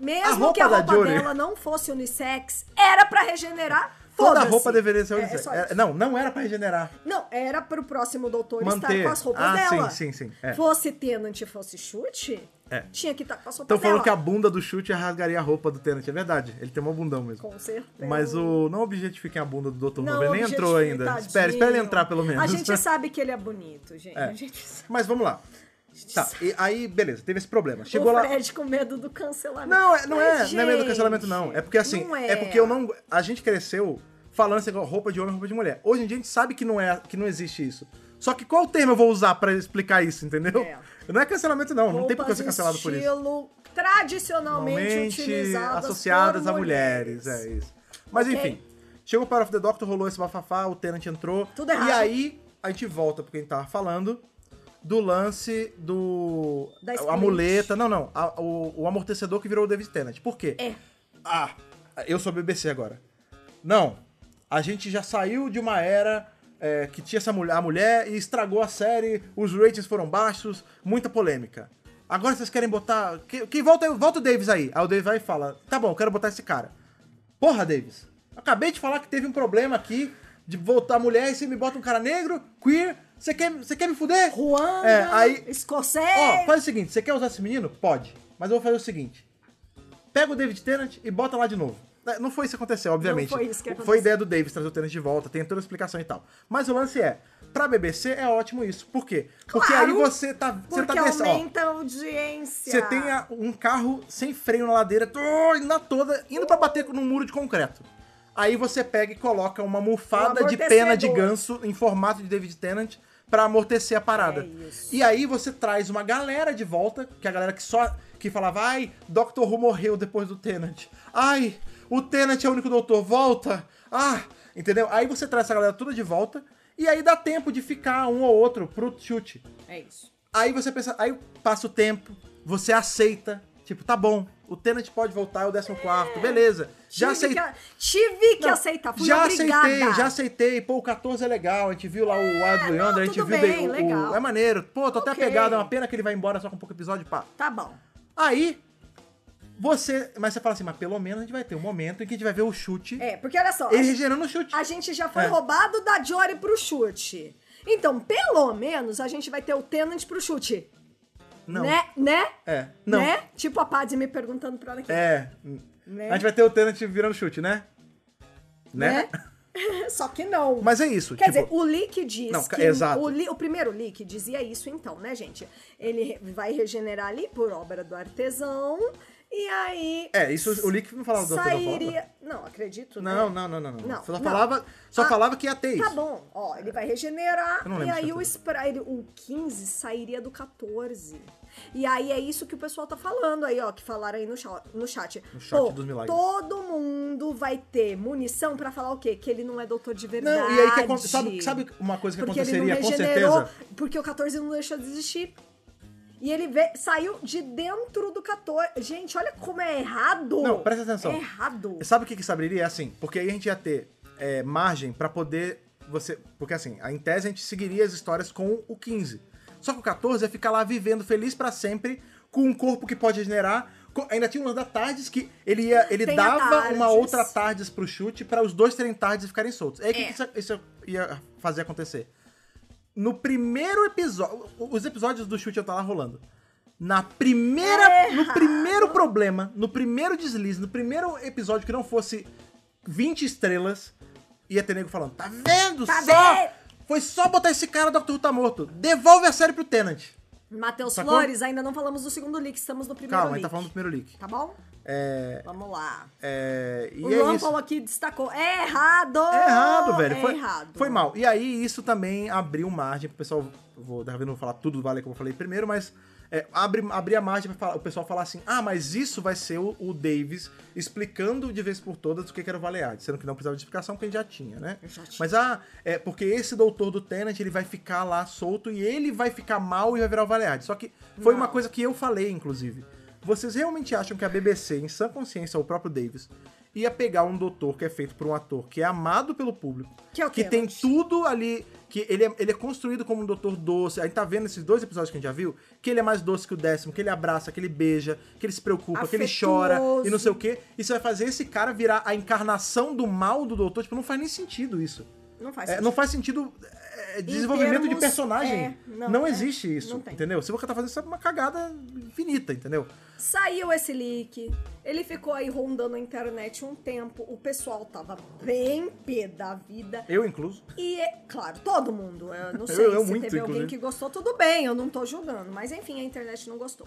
Mesmo a que a roupa Jory- dela não fosse unissex, era pra regenerar. Toda a roupa deveria ser É, é unissex. É, não, não era pra regenerar. Não, era pro próximo doutor estar Manter. com as roupas Ah, dela. sim, sim, sim, é. Fosse Tenant e fosse chute, É. tinha que estar com Estão falando dela. que a bunda do chute rasgaria a roupa do Tenant. É verdade. Ele tem uma bundão mesmo. Com certeza. Mas o. Não objetifiquem a bunda do Dr. Não, nem entrou ainda. tadinho. Espera, espera ele entrar pelo menos. A gente sabe que ele é bonito, gente. É. A gente sabe. Mas vamos lá. Tá, e aí, beleza, teve esse problema. Chegou o lá. Fred com medo do cancelamento. Não, é- não é, Mas, não é medo do gente, cancelamento, não. É porque assim, não é. porque eu não. A gente cresceu falando assim, roupa de homem, roupa de mulher. Hoje em dia a gente sabe que não é, que não existe isso. Só que qual termo eu vou usar pra explicar isso, entendeu? É. Não é cancelamento, não. não tem por que ser cancelado por isso. estilo tradicionalmente utilizadas associadas a mulheres. É isso. Mas Ok. enfim, chegou o Power of the Doctor, rolou esse bafafá, o Tenant entrou. Tudo errado. E aí a gente volta porque a gente tava falando do lance do. Da a muleta. Não, não. a- o, o amortecedor que virou o David Tennant. Por quê? É. Ah, eu sou BBC agora. Não. A gente já saiu de uma era é, que tinha essa mulher, a mulher e estragou a série, os ratings foram baixos, muita polêmica. Agora vocês querem botar. Quem, quem volta, volta o Davis aí. Aí o Davis vai e fala: tá bom, eu quero botar esse cara. Porra, Davis. Acabei de falar que teve um problema aqui de voltar a mulher e você me bota um cara negro, queer. Você quer, você quer me fuder? Ruanda, É, aí- escocês. Ó, faz o seguinte, você quer usar esse menino? Pode. Mas eu vou fazer o seguinte. Pega o David Tennant e bota lá de novo. É, Não foi isso que aconteceu, obviamente. foi isso que aconteceu. Foi ideia do Davis trazer o Tennant de volta, tem toda a explicação e tal. Mas o lance é, pra BBC é ótimo isso. Por quê? Porque Claro, aí você tá, você Porque tá ó, aumenta a audiência. você tem a- um carro sem freio na ladeira, indo na toda, indo pra bater num muro de concreto. Aí você pega e coloca uma almofada Um de pena de ganso em formato de David Tennant pra amortecer a parada. É isso. E aí você traz uma galera de volta, que é a galera que só que falava, ai, Doctor Who morreu depois do Tennant. Ai, o Tennant é o único doutor, volta. Ah, entendeu? Aí você traz essa galera toda de volta e aí dá tempo de ficar um ou outro pro chute. É isso. Aí você pensa, aí passa o tempo, você aceita, tipo, tá bom, o Tenant pode voltar, é o 14 quarto, beleza. Já tive aceitei. tive que Não, aceitar, fui já obrigada. aceitei, já aceitei. Pô, o 14 é legal. A gente viu lá o Wild Yonder, a gente viu bem, o- o, legal. É maneiro. Pô, tô até Ok. apegado, é uma pena que ele vai embora só com pouco episódio, pá. Tá bom. Aí, você. Mas você fala assim, mas pelo menos a gente vai ter um momento em que a gente vai ver o chute. É, porque olha só, ele a, regenerando o chute. a gente já foi É. roubado da Jory pro chute. Então, pelo menos, a gente vai ter o Tenant pro chute. Não. Né? Né? É. Não. Né? Tipo a Padme me perguntando pra ela aqui. É. Né? A gente vai ter o Tenant virando chute, né? Né? Só que não. Mas é isso. Quer tipo, dizer, o leak diz Não, que... exato. O, li- o primeiro leak dizia isso então, né, gente? Ele vai regenerar ali por obra do artesão E aí. É, isso o leak não falava do. Sairia. Não, acredito. né? Não, não, não, não, não. Não, Só não. falava, só Ah, falava que ia ter Tá isso. bom, ó, ele vai regenerar não e aí o, espra- o 15 sairia do 14. E aí é isso que o pessoal tá falando aí, ó, que falaram aí no chat. No chat, No chat Pô, dos milagres. todo mundo vai ter munição pra falar o quê? Que ele não é doutor de verdade. Não, e aí que sabe, sabe uma coisa que porque ele não aconteceria com regenerou, certeza? porque o 14 não deixou de existir. E ele vê- saiu de dentro do 14. Gente, olha como é errado. Não, presta atenção. É errado. Sabe o que que se abriria? É assim, porque aí a gente ia ter é, margem pra poder você, porque assim, em tese a gente seguiria as histórias com o 15. Só que o 14 ia ficar lá vivendo feliz pra sempre com um corpo que pode regenerar. Ainda tinha lance da Tardes que ele ia, ele Tem dava uma outra Tardes pro chute pra os dois terem Tardes e ficarem soltos. É aí o que, É. que isso, isso ia fazer acontecer? No primeiro episódio, os episódios do chute iam estar lá rolando. Na primeira, no primeiro problema, no primeiro deslize, no primeiro episódio que não fosse 20 estrelas, ia ter nego falando: "Tá vendo Tá só? vendo? Foi só botar esse cara Dr. Who tá morto. Devolve a série pro Tenant." Matheus Sacou? Flores, ainda não falamos do segundo leak, estamos no primeiro Calma, a leak. gente tá falando do primeiro leak. Tá bom? É, Vamos lá. é, o é Lampol aqui destacou. É errado! É errado, velho. É Foi, errado. foi mal. E aí, isso também abriu margem pro pessoal. Vou, daqui a vou falar tudo do Vale que eu falei primeiro, mas é, abre, abrir a margem pra falar- o pessoal falar assim: ah, mas isso vai ser o, o Davis explicando de vez por todas o que que era o Valeade, sendo que não precisava de explicação porque a gente já tinha, né? Já tinha. Mas ah, é porque esse doutor do Tenant ele vai ficar lá solto e ele vai ficar mal e vai virar o Valeade. Só que foi Não. uma coisa que eu falei, inclusive. Vocês realmente acham que a BBC, em sã consciência, ou o próprio Davis, ia pegar um doutor que é feito por um ator que é amado pelo público, Que é o tem tudo ali, que ele é, ele é construído como um doutor doce. A gente tá vendo esses dois episódios que a gente já viu, que ele é mais doce que o décimo, que ele abraça, que ele beija, que ele se preocupa, que ele chora Afetuoso. e não sei o quê. E você vai fazer esse cara virar a encarnação do mal do doutor. Tipo, não faz nem sentido isso. Não faz É, sentido. não faz sentido é, desenvolvimento de termos- personagem. é, não não, é, existe isso, não entendeu? Se você tá fazendo isso, é uma cagada infinita, entendeu? Saiu esse leak. Ele ficou aí rondando a internet um tempo. O pessoal tava bem pé da vida. Eu incluso. E, é- claro, todo mundo. Eu não Eu- sei eu se muito, teve alguém inclusive. que gostou, tudo bem, eu não tô julgando. Mas enfim, a internet não gostou.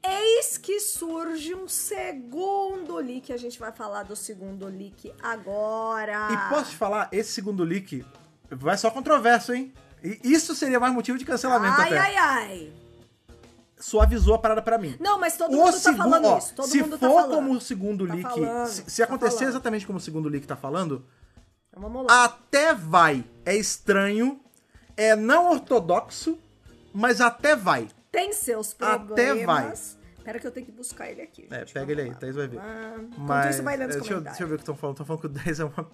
Eis que surge um segundo leak. A gente vai falar do segundo leak agora. E posso te falar, esse segundo leak vai só controverso, hein? E isso seria mais motivo de cancelamento Ai, até. ai, ai. Suavizou a parada pra mim. Não, mas todo o mundo tá segundo, falando ó, isso. Todo se mundo for tá como o segundo Tá leak, falando, se, se tá acontecer falando. exatamente como o segundo leak tá falando, Então vamos lá. até vai. É estranho, é não ortodoxo, mas até vai. Tem seus Até problemas. vai. Espera que eu tenho que buscar ele aqui. É, gente. pega ele aí, Thaís vai ver. Mas, isso, vai lendo os é, deixa, eu, deixa eu ver o que estão falando. Estão falando que o 10 é uma.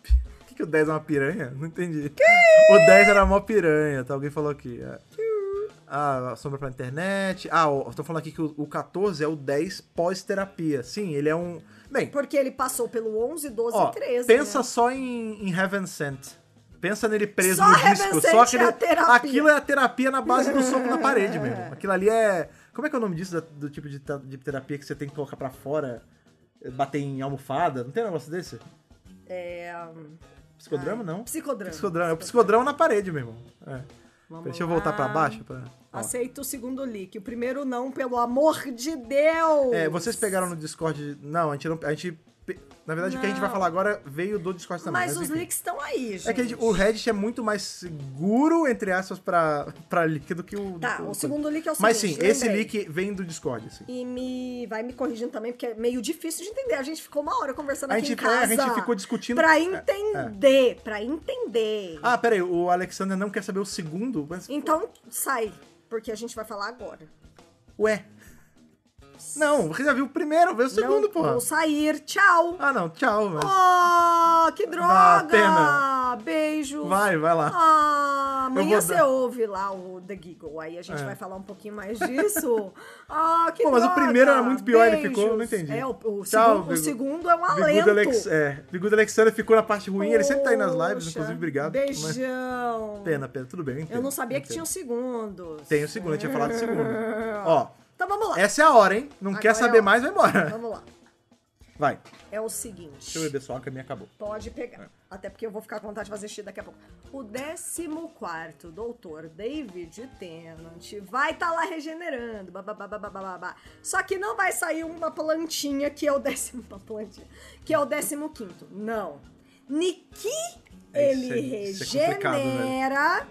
Que, que o 10 é uma piranha? Não entendi. O 10 era mó piranha, tá? Alguém falou aqui. é. Ah, sombra pra internet. Ah, estão falando aqui que o, o 14 é o 10 pós-terapia. Sim, ele é um. Bem, Porque ele passou pelo 11, 12 ó, e 13. pensa né? só em, em Heaven Sent. Pensa nele preso Só no Heaven disco. Sent Só é aquele, a terapia. Aquilo é a terapia na base do soco na parede mesmo. Aquilo ali é. Como é que é o nome disso? Do, tipo de, de terapia que você tem que colocar pra fora, bater em almofada? Não tem um negócio desse? É. Psicodrama, não? Psicodrama. Psicodrama. É o psicodrama na parede, meu irmão. É. Vamos Deixa eu voltar pra baixo. Pra... ó. Aceita o segundo leak. O primeiro não, pelo amor de Deus! É, vocês pegaram no Discord. Não, a gente não. A gente. Na verdade, o que a gente vai Não. falar agora veio do Discord também. Mas, os enfim. leaks estão aí, gente. É que gente- o Reddit é muito mais seguro, entre aspas, pra, pra leak do que o. Tá, do- o segundo leak é o Mas seguinte, sim, esse leak vem do Discord, assim. E me vai me corrigindo também, porque é meio difícil de entender. A gente ficou uma hora conversando A aqui gente- em casa. é, a gente ficou discutindo- Pra é, entender, pra entender. Ah, peraí, o Alexander não quer saber o segundo, mas. Então, sai, porque a gente vai falar agora. Ué. Não, você já viu o primeiro, vê o segundo, Não porra. vou sair, tchau. Ah, não, tchau, mas... Oh, que droga! pena. Beijo. Vai, vai lá. Ah, amanhã Eu você dar- ouve lá o The Giggle, aí a gente É. vai falar um pouquinho mais disso. Ah, que Pô, mas o droga. primeiro era muito pior, ele Beijos. ficou, eu não entendi. É, o, o Tchau, segundo, o segundo é um alento. Alex... É, Bigudo Alexander ficou na parte ruim, ele sempre tá aí nas lives, Poxa, inclusive, obrigado. mas- Beijão. Pena, pena, tudo bem, eu. Eu não sabia que tinha um segundo. Tem o segundo, a gente tinha falado do segundo. Ó, Então vamos lá. essa é a hora, hein? Não Agora quer é saber a mais, vai embora. Vamos lá. Vai. É o seguinte. Deixa eu beber só, que a minha acabou. Pode pegar. Até porque eu vou ficar com vontade de fazer xixi daqui a pouco. O 14 doutor David Tennant vai estar lá regenerando. babá. Só que não vai sair uma plantinha que é o décimo. Uma plantinha. Que é o 15. Não. Niki É, ele é- é complicado, regenera.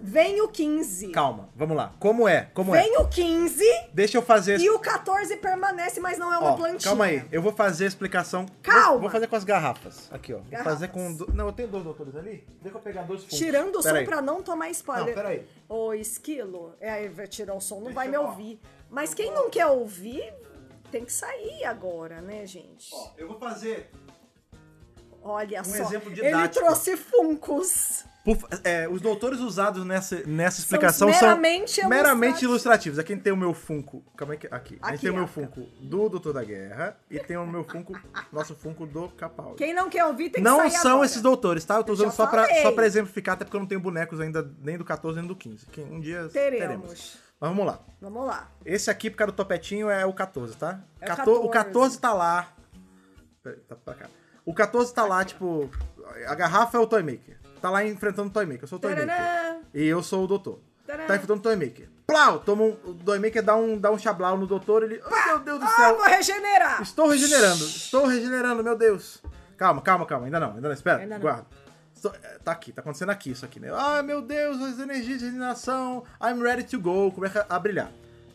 Vem o 15. Calma, vamos lá. Como é? Como é? Vem o 15 Deixa eu fazer. e o 14 permanece, mas não é uma Ó, plantinha. calma aí, eu vou fazer a explicação. Calma. Vou, vou fazer com as garrafas. Aqui, ó. Vou Garrafas. fazer com. do- Não, eu tenho dois doutores ali. Deixa eu pegar dois fundos. Tirando o som Pera aí. pra não tomar spoiler. Não, peraí. Ô, esquilo, é, tirar o som, não Deixa vai me ouvir. Mas quem não quer ouvir, tem que sair agora, né, gente? Ó, eu vou fazer. Olha um só. exemplo Ele didático. trouxe funcos. Por- é, os doutores usados nessa, nessa explicação são meramente meramente ilustrativos. ilustrativos. Aqui tem o meu Funko. Calma aí, que- aqui. A gente Aqui, tem o meu. Funko do Doutor da Guerra e tem o meu Funko, nosso Funko do Capaldi. Quem não quer ouvir tem que Não são agora. esses doutores, tá? Eu tô Eu usando já só pra, só pra exemplificar, até porque eu não tenho bonecos ainda nem do 14 nem do 15. Que um dia Teremos. Mas vamos lá. Vamos lá. Esse aqui, por causa do topetinho, é o 14, tá? É o Cato- O 14 14 tá lá. Peraí, tá pra cá. O 14 tá lá, tipo. A garrafa é o Toymaker. Tá lá enfrentando o Toymaker. Eu sou o Toymaker. Taranã. E eu sou o doutor. Tá enfrentando o Toymaker. Plau! Toma um, o Toymaker dá um, dá um chablau no doutor. Ele. Oh, meu Deus do Ah, céu! vou regenerar! Estou regenerando. Estou regenerando, meu Deus. Calma, calma, calma. Ainda não, ainda não. Espera. Ainda não. Guarda. É, Tá aqui, tá acontecendo aqui isso aqui, né? Ai, meu Deus, as energias de regeneração. I'm ready to go. Começa a brilhar.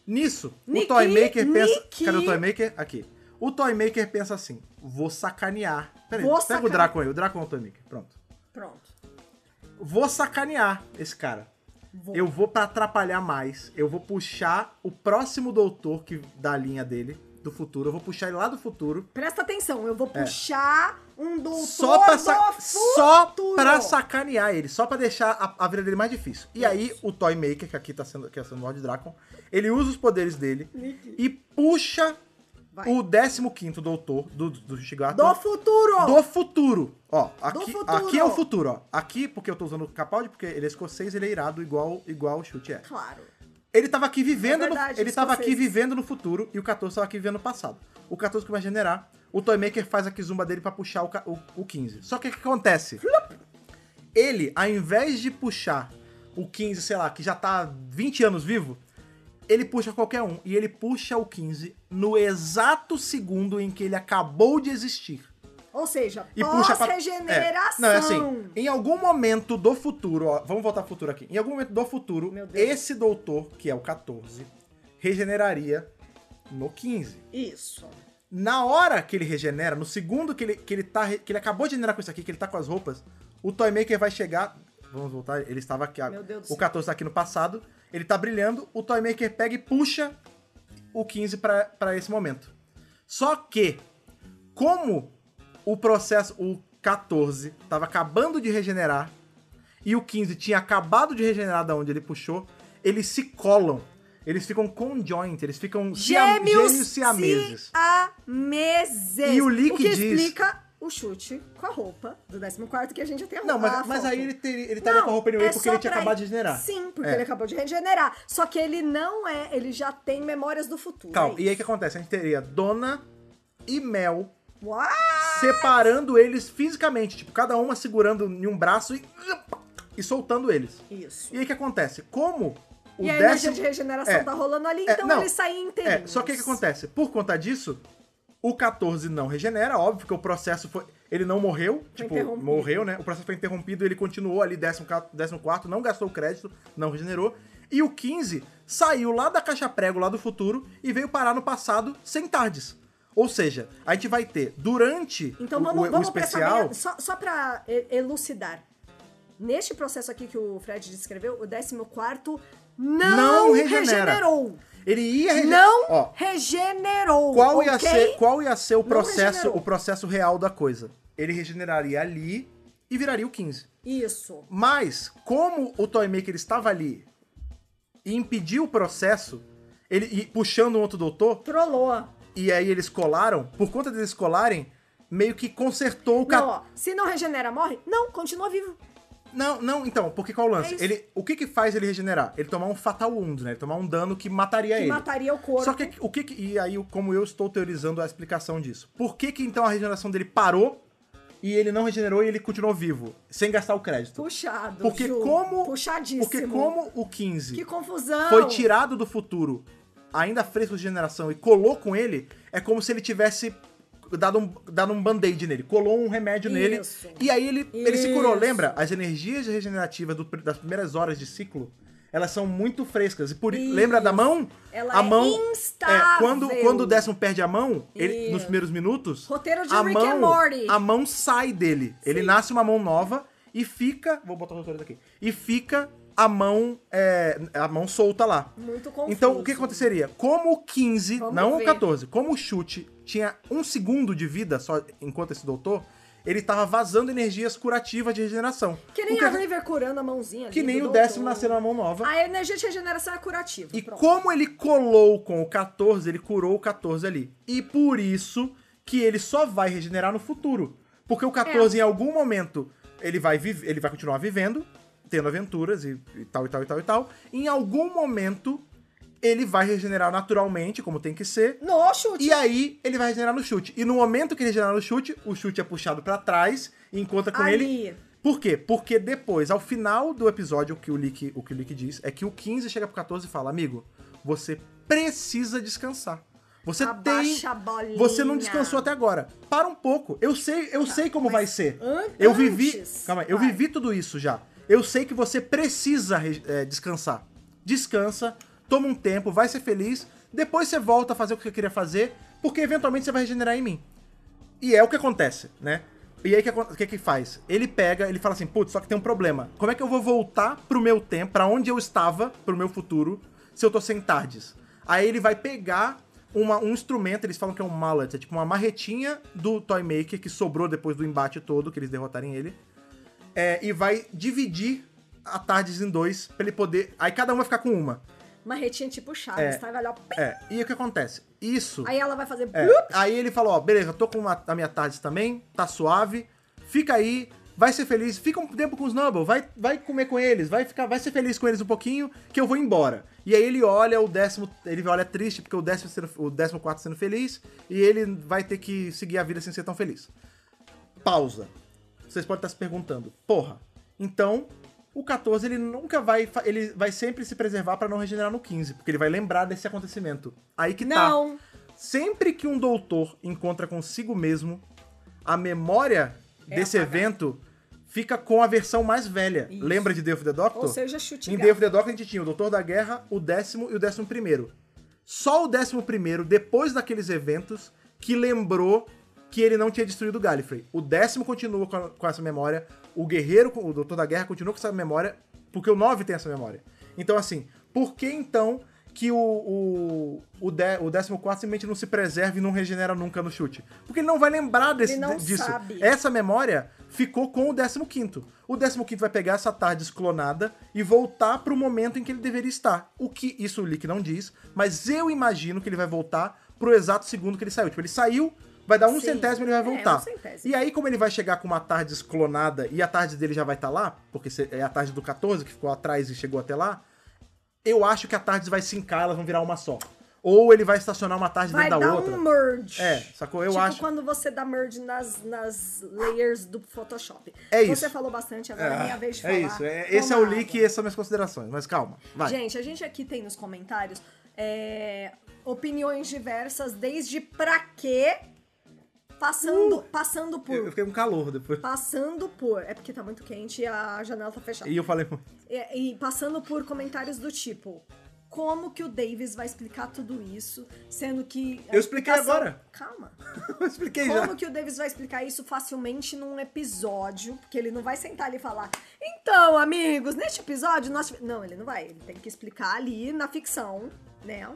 Nisso, Niki, o Toymaker pensa. Niki. Cadê o Toymaker? Aqui. O Toymaker pensa assim: vou sacanear. Peraí, Vou pega sacanear. o Draco aí. O Draco é o Toymaker. Pronto. Pronto. Vou sacanear esse cara. Vou. Eu vou pra atrapalhar mais. Eu vou puxar o próximo doutor que da linha dele, do futuro. Eu vou puxar ele lá do futuro. Presta atenção, eu vou puxar um doutor É. Só pra, do só pra sacanear ele, só pra deixar a, a vida dele mais difícil. E aí, o Toymaker, que aqui tá sendo, que é sendo o Lord Dracon, ele usa os poderes dele e puxa Vai. o 15 doutor do, do Shigato Do futuro! do futuro. Ó, aqui, futuro. aqui é o futuro, ó. Aqui, porque eu tô usando o Capaldi, porque ele é escocês, ele é irado igual, igual o chute é. Claro. Ele tava aqui vivendo, É no- verdade, ele os tava aqui vivendo no futuro e o 14 tava aqui vivendo no passado. O 14 que vai generar, o Toymaker faz a Kizumba dele pra puxar o, o, o 15. Só que o que acontece? Ele, ao invés de puxar o 15, sei lá, que já tá 20 anos vivo, ele puxa qualquer um. E ele puxa o 15 no exato segundo em que ele acabou de existir. Ou seja, E puxa pra... pós-regeneração. É. Não, é assim, em algum momento do futuro, ó, vamos voltar pro futuro aqui. Em algum momento do futuro, esse doutor, que é o 14, regeneraria no 15. Isso. Na hora que ele regenera, no segundo que ele, que ele tá. que ele acabou de regenerar com isso aqui, que ele tá com as roupas, o Toymaker vai chegar. Vamos voltar, ele estava aqui. Meu Deus o céu. 14 tá aqui no passado, ele tá brilhando, o Toymaker pega e puxa o 15 pra pra esse momento. Só que, como o processo, o 14 tava acabando de regenerar e o 15 tinha acabado de regenerar da onde ele puxou, eles se colam. Eles ficam conjoint, eles ficam siam- Gêmeos, gêmeos siameses. siameses. E o Lick o que diz- explica o chute com a roupa do 14 que a gente Não, mas, a mas foto. aí ele, teria, ele estaria com a roupa anyway é porque ele tinha acabado de regenerar. Sim, porque É. ele acabou de regenerar. Só que ele não é, ele já tem memórias do futuro. Calma, é e aí o que acontece? A gente teria Dona e Mel What? separando eles fisicamente, tipo, cada uma segurando em um braço e, e soltando eles. Isso. E aí o que acontece? Como o E a décimo... energia de regeneração É. tá rolando ali, É, então não. ele sai inteirinho. É, só que o que acontece? Por conta disso, o 14 não regenera, óbvio, porque o processo foi. Ele não morreu, tipo, interrompido. morreu, né? O processo foi interrompido, ele continuou ali 14, não gastou o crédito, não regenerou. E o 15 saiu lá da caixa prego, lá do futuro, e veio parar no passado sem tardes. Ou seja, a gente vai ter, durante Então vamos, o- o vamos especial. só, só pra elucidar. Neste processo aqui que o Fred descreveu, o 14 não, Não regenera. regenerou. Ele ia regenerar. Não Ó, regenerou. qual ia, ok? ser, qual ia ser o processo, o processo real da coisa? Ele regeneraria ali e viraria o 15. Isso. Mas, como o Toymaker estava ali e impediu o processo, ele e puxando um outro doutor, Trollou. e aí eles colaram, por conta deles colarem, meio que consertou o Não, cap... ó, se não regenera, morre? Não, continua vivo. Não, não, então, porque qual é o lance? É ele, o que que faz ele regenerar? Ele tomar um fatal wound, né? Ele tomar um dano que mataria Que ele. mataria o corpo. Só que o que que- e aí como eu estou teorizando a explicação disso? Por que que então a regeneração dele parou e ele não regenerou e ele continuou vivo, sem gastar o crédito? Puxado. Porque Ju. como Puxadíssimo. Porque como o 15 Que confusão. foi tirado do futuro, ainda fresco de regeneração, e colou com ele, é como se ele tivesse dado um, dado um band-aid nele, colou um remédio nele, Isso. e aí ele, ele se curou. Lembra? As energias regenerativas do- das primeiras horas de ciclo, elas são muito frescas. E por Isso. lembra da mão? Ela a é mão instável. quando quando o décimo perde a mão, ele, nos primeiros minutos, Roteiro de a Rick mão, and Morty. a mão sai dele. Ele nasce uma mão nova e fica, vou botar os roteiros aqui. E fica a mão é, a mão solta lá. Muito confuso. Então, o que aconteceria? Como o 15, Vamos não ver. o 14, como o chute tinha um segundo de vida só enquanto esse doutor, ele tava vazando energias curativas de regeneração. Que nem O a River curando a mãozinha que nem o décimo doutor. nascer na mão nova. A energia de regeneração é curativa. E pronto. como ele colou com o 14, ele curou o 14 ali. E por isso que ele só vai regenerar no futuro. Porque o 14, em algum momento, ele vai, ele vai continuar vivendo, tendo aventuras e, e tal, e tal, e tal, e tal. Em algum momento, ele vai regenerar naturalmente, como tem que ser. No chute. E aí, ele vai regenerar no chute. E no momento que ele regenerar no chute, o chute é puxado pra trás e encontra com Ali. ele. Por quê? Porque depois, ao final do episódio, o que o Lick, o que o Lick diz é que o 15 chega pro 14 e fala: Amigo, você precisa descansar. Você Abaixa tem. Você não descansou até agora. Para um pouco. Eu sei, eu sei como vai ser. an- Eu vivi. antes, Calma aí, eu vivi tudo isso já. Eu sei que você precisa re- é, descansar. Descansa, toma um tempo, vai ser feliz. Depois você volta a fazer o que você queria fazer, porque eventualmente você vai regenerar em mim. E é o que acontece, né? E aí o que, que faz? Ele pega, ele fala assim, putz, só que tem um problema. Como é que eu vou voltar pro meu tempo, pra onde eu estava, pro meu futuro, se eu tô sem tardes? Aí ele vai pegar uma- um instrumento, eles falam que é um mallet, é tipo uma marretinha do Toy Maker que sobrou depois do embate todo, que eles derrotarem ele. É, e vai dividir a tardes em dois, pra ele poder... Aí cada um vai ficar com uma. Marretinha tipo Chaves, É. tá? Vai lá. É, e o que acontece? Isso... Aí ela vai fazer... É, aí ele falou, ó, beleza, tô com uma- a minha tarde também, tá suave, fica aí, vai ser feliz, fica um tempo com os Nubble, vai, vai comer com eles, vai ficar, vai ser feliz com eles um pouquinho, que eu vou embora. E aí ele olha o décimo, ele olha triste, porque o décimo, sendo, o décimo quarto sendo feliz, e ele vai ter que seguir a vida sem ser tão feliz. Pausa. Vocês podem estar se perguntando, porra, então o 14 ele nunca vai, ele vai sempre se preservar pra não regenerar no 15, porque ele vai lembrar desse acontecimento. Aí que tá. Não. Sempre que um doutor encontra consigo mesmo, a memória É desse apagada. evento fica com a versão mais velha. Isso. Lembra de Day of the Doctor? Ou seja, chute em. Day of the Doctor a gente tinha o Doutor da Guerra, o décimo e o décimo primeiro. Só o décimo primeiro, depois daqueles eventos, que lembrou que ele não tinha destruído o Gallifrey. O décimo continua com, a- com essa memória, o Guerreiro, o Doutor da Guerra continua com essa memória, porque o 9 tem essa memória. Então, assim, por que então que o, o, o, de, o 14 simplesmente não se preserva e não regenera nunca no chute? Porque ele não vai lembrar desse, Ele não disso. sabe. Essa memória ficou com o 15. O 15 vai pegar essa tarde clonada e voltar pro momento em que ele deveria estar. O que isso o Lick não diz, mas eu imagino que ele vai voltar pro exato segundo que ele saiu. Tipo, ele saiu, vai dar um Sim. centésimo e ele vai É, voltar. um centésimo. e aí, como ele vai chegar com uma tarde clonada e a tarde dele já vai estar lá, porque é a tarde do 14 que ficou atrás e chegou até lá, eu acho que a tarde vai se encar, elas vão virar uma só. Ou ele vai estacionar uma tarde Vai dentro da dar outra. um merge. É, sacou? Eu tipo acho. quando você dá merge nas, nas layers do Photoshop. É Você isso. falou bastante, agora é minha vez de é falar. isso. é- esse é o leak e essas são minhas considerações. Mas calma, vai. Gente, a gente aqui tem nos comentários é, opiniões diversas, desde pra quê, passando, passando Uh! Eu eu por... fiquei com calor depois. Passando por... É porque tá muito quente e a janela tá fechada. E eu falei, E, e passando por comentários do tipo... Como que o Davis vai explicar tudo isso, sendo que... Eu expliquei explicação- agora. Calma. eu expliquei já. Como que o Davis vai explicar isso facilmente num episódio? Porque ele não vai sentar ali e falar, então, amigos, neste episódio nós. Não, ele não vai. Ele tem que explicar ali na ficção, né?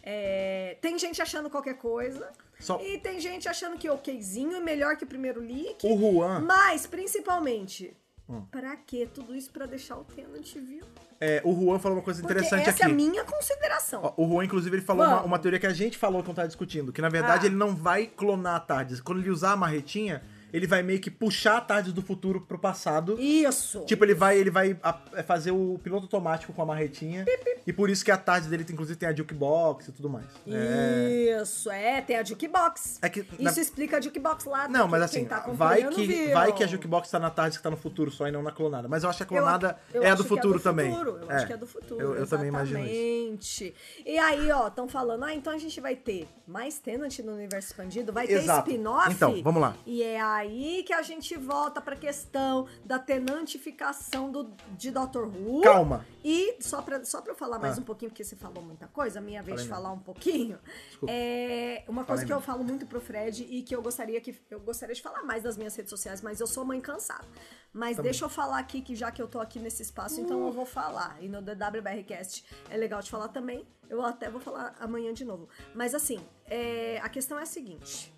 É, tem gente achando qualquer coisa. Só- E tem gente achando que okzinho é melhor que o primeiro leak. O Juan, Mas, principalmente, Hum. pra quê? Tudo isso pra deixar o Tenant vivo? é, o Juan falou uma coisa Porque interessante essa aqui. é a minha consideração. Ó, o Juan, inclusive, ele falou uma, uma teoria que a gente falou quando tava discutindo, que na verdade Ah. ele não vai clonar a Tardes. Quando ele usar a marretinha, ele vai meio que puxar a tarde do futuro pro passado. Isso. Tipo, ele vai, ele vai a- é, fazer o piloto automático com a marretinha. E por isso que a tarde dele, inclusive, tem a jukebox e tudo mais. É, Isso, é, tem a jukebox. é que. Isso na- explica a jukebox lá. Não, mas assim, tá vai, que, viu. vai que a jukebox tá na tarde que tá no futuro só e não na clonada. Mas eu acho que a Eu clonada ac- eu é a acho do futuro também. Futuro. Eu acho que é do futuro. Eu, eu também imagino isso. E aí, ó, estão falando, ah, então a gente vai ter mais Tenant no universo expandido, vai ter Exato. spin-off. Então, vamos lá. E é aí que a gente volta pra questão da tenantificação do, de Doctor Who. Calma. E só pra, só pra eu falar mais Ah. um pouquinho, porque você falou muita coisa, a minha vez Falei de não. falar um pouquinho. Desculpa. É uma coisa Falei que eu não. falo muito pro Fred e que eu gostaria que eu gostaria de falar mais das minhas redes sociais, mas eu sou mãe cansada. Mas Tá deixa eu falar aqui que já que eu tô aqui nesse espaço, então eu vou falar. E no DWBRcast é legal de falar também. Eu até vou falar amanhã de novo. Mas assim, é, a questão é a seguinte: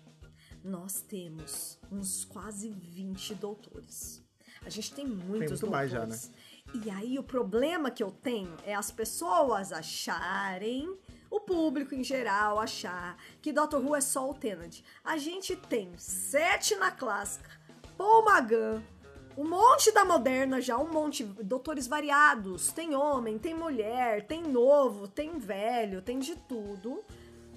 nós temos uns quase 20 doutores. A gente tem muitos muito mais já, né? doutores. E aí o problema que eu tenho é as pessoas acharem, o público em geral achar que Dr. Who é só o Tenant. A gente tem sete na clássica, Paul Magan, um monte da moderna já, um monte, doutores variados. Tem homem, tem mulher, tem novo, tem velho, tem de tudo.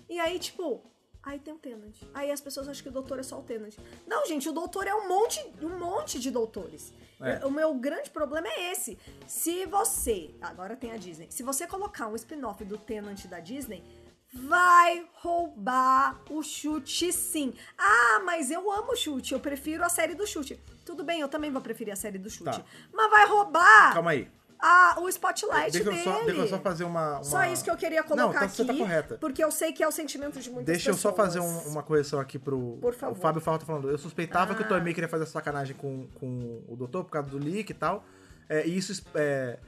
E aí, tipo, aí tem o Tenant. Aí as pessoas acham que o doutor é só o Tenant. Não, gente, o doutor é um monte, um monte de doutores. É. O meu grande problema é esse. Se você, agora tem a Disney, se você colocar um spin-off do Tenant da Disney, vai roubar o chute sim. Ah, mas eu amo o chute, eu prefiro a série do chute. Tudo bem, eu também vou preferir a série do chute. Tá. Mas vai roubar Calma aí. A, o spotlight Deixa eu, dele. só, deixa eu só fazer uma, uma- Só isso que eu queria colocar Não, então aqui. você tá correta. Porque eu sei que é o sentimento de muitas Deixa eu só pessoas. fazer um- uma correção aqui pro. Por favor. O Fábio Falta falando. Eu suspeitava que o Ah. Toymay queria fazer sacanagem com, com o doutor por causa do leak e tal. É, e isso. É,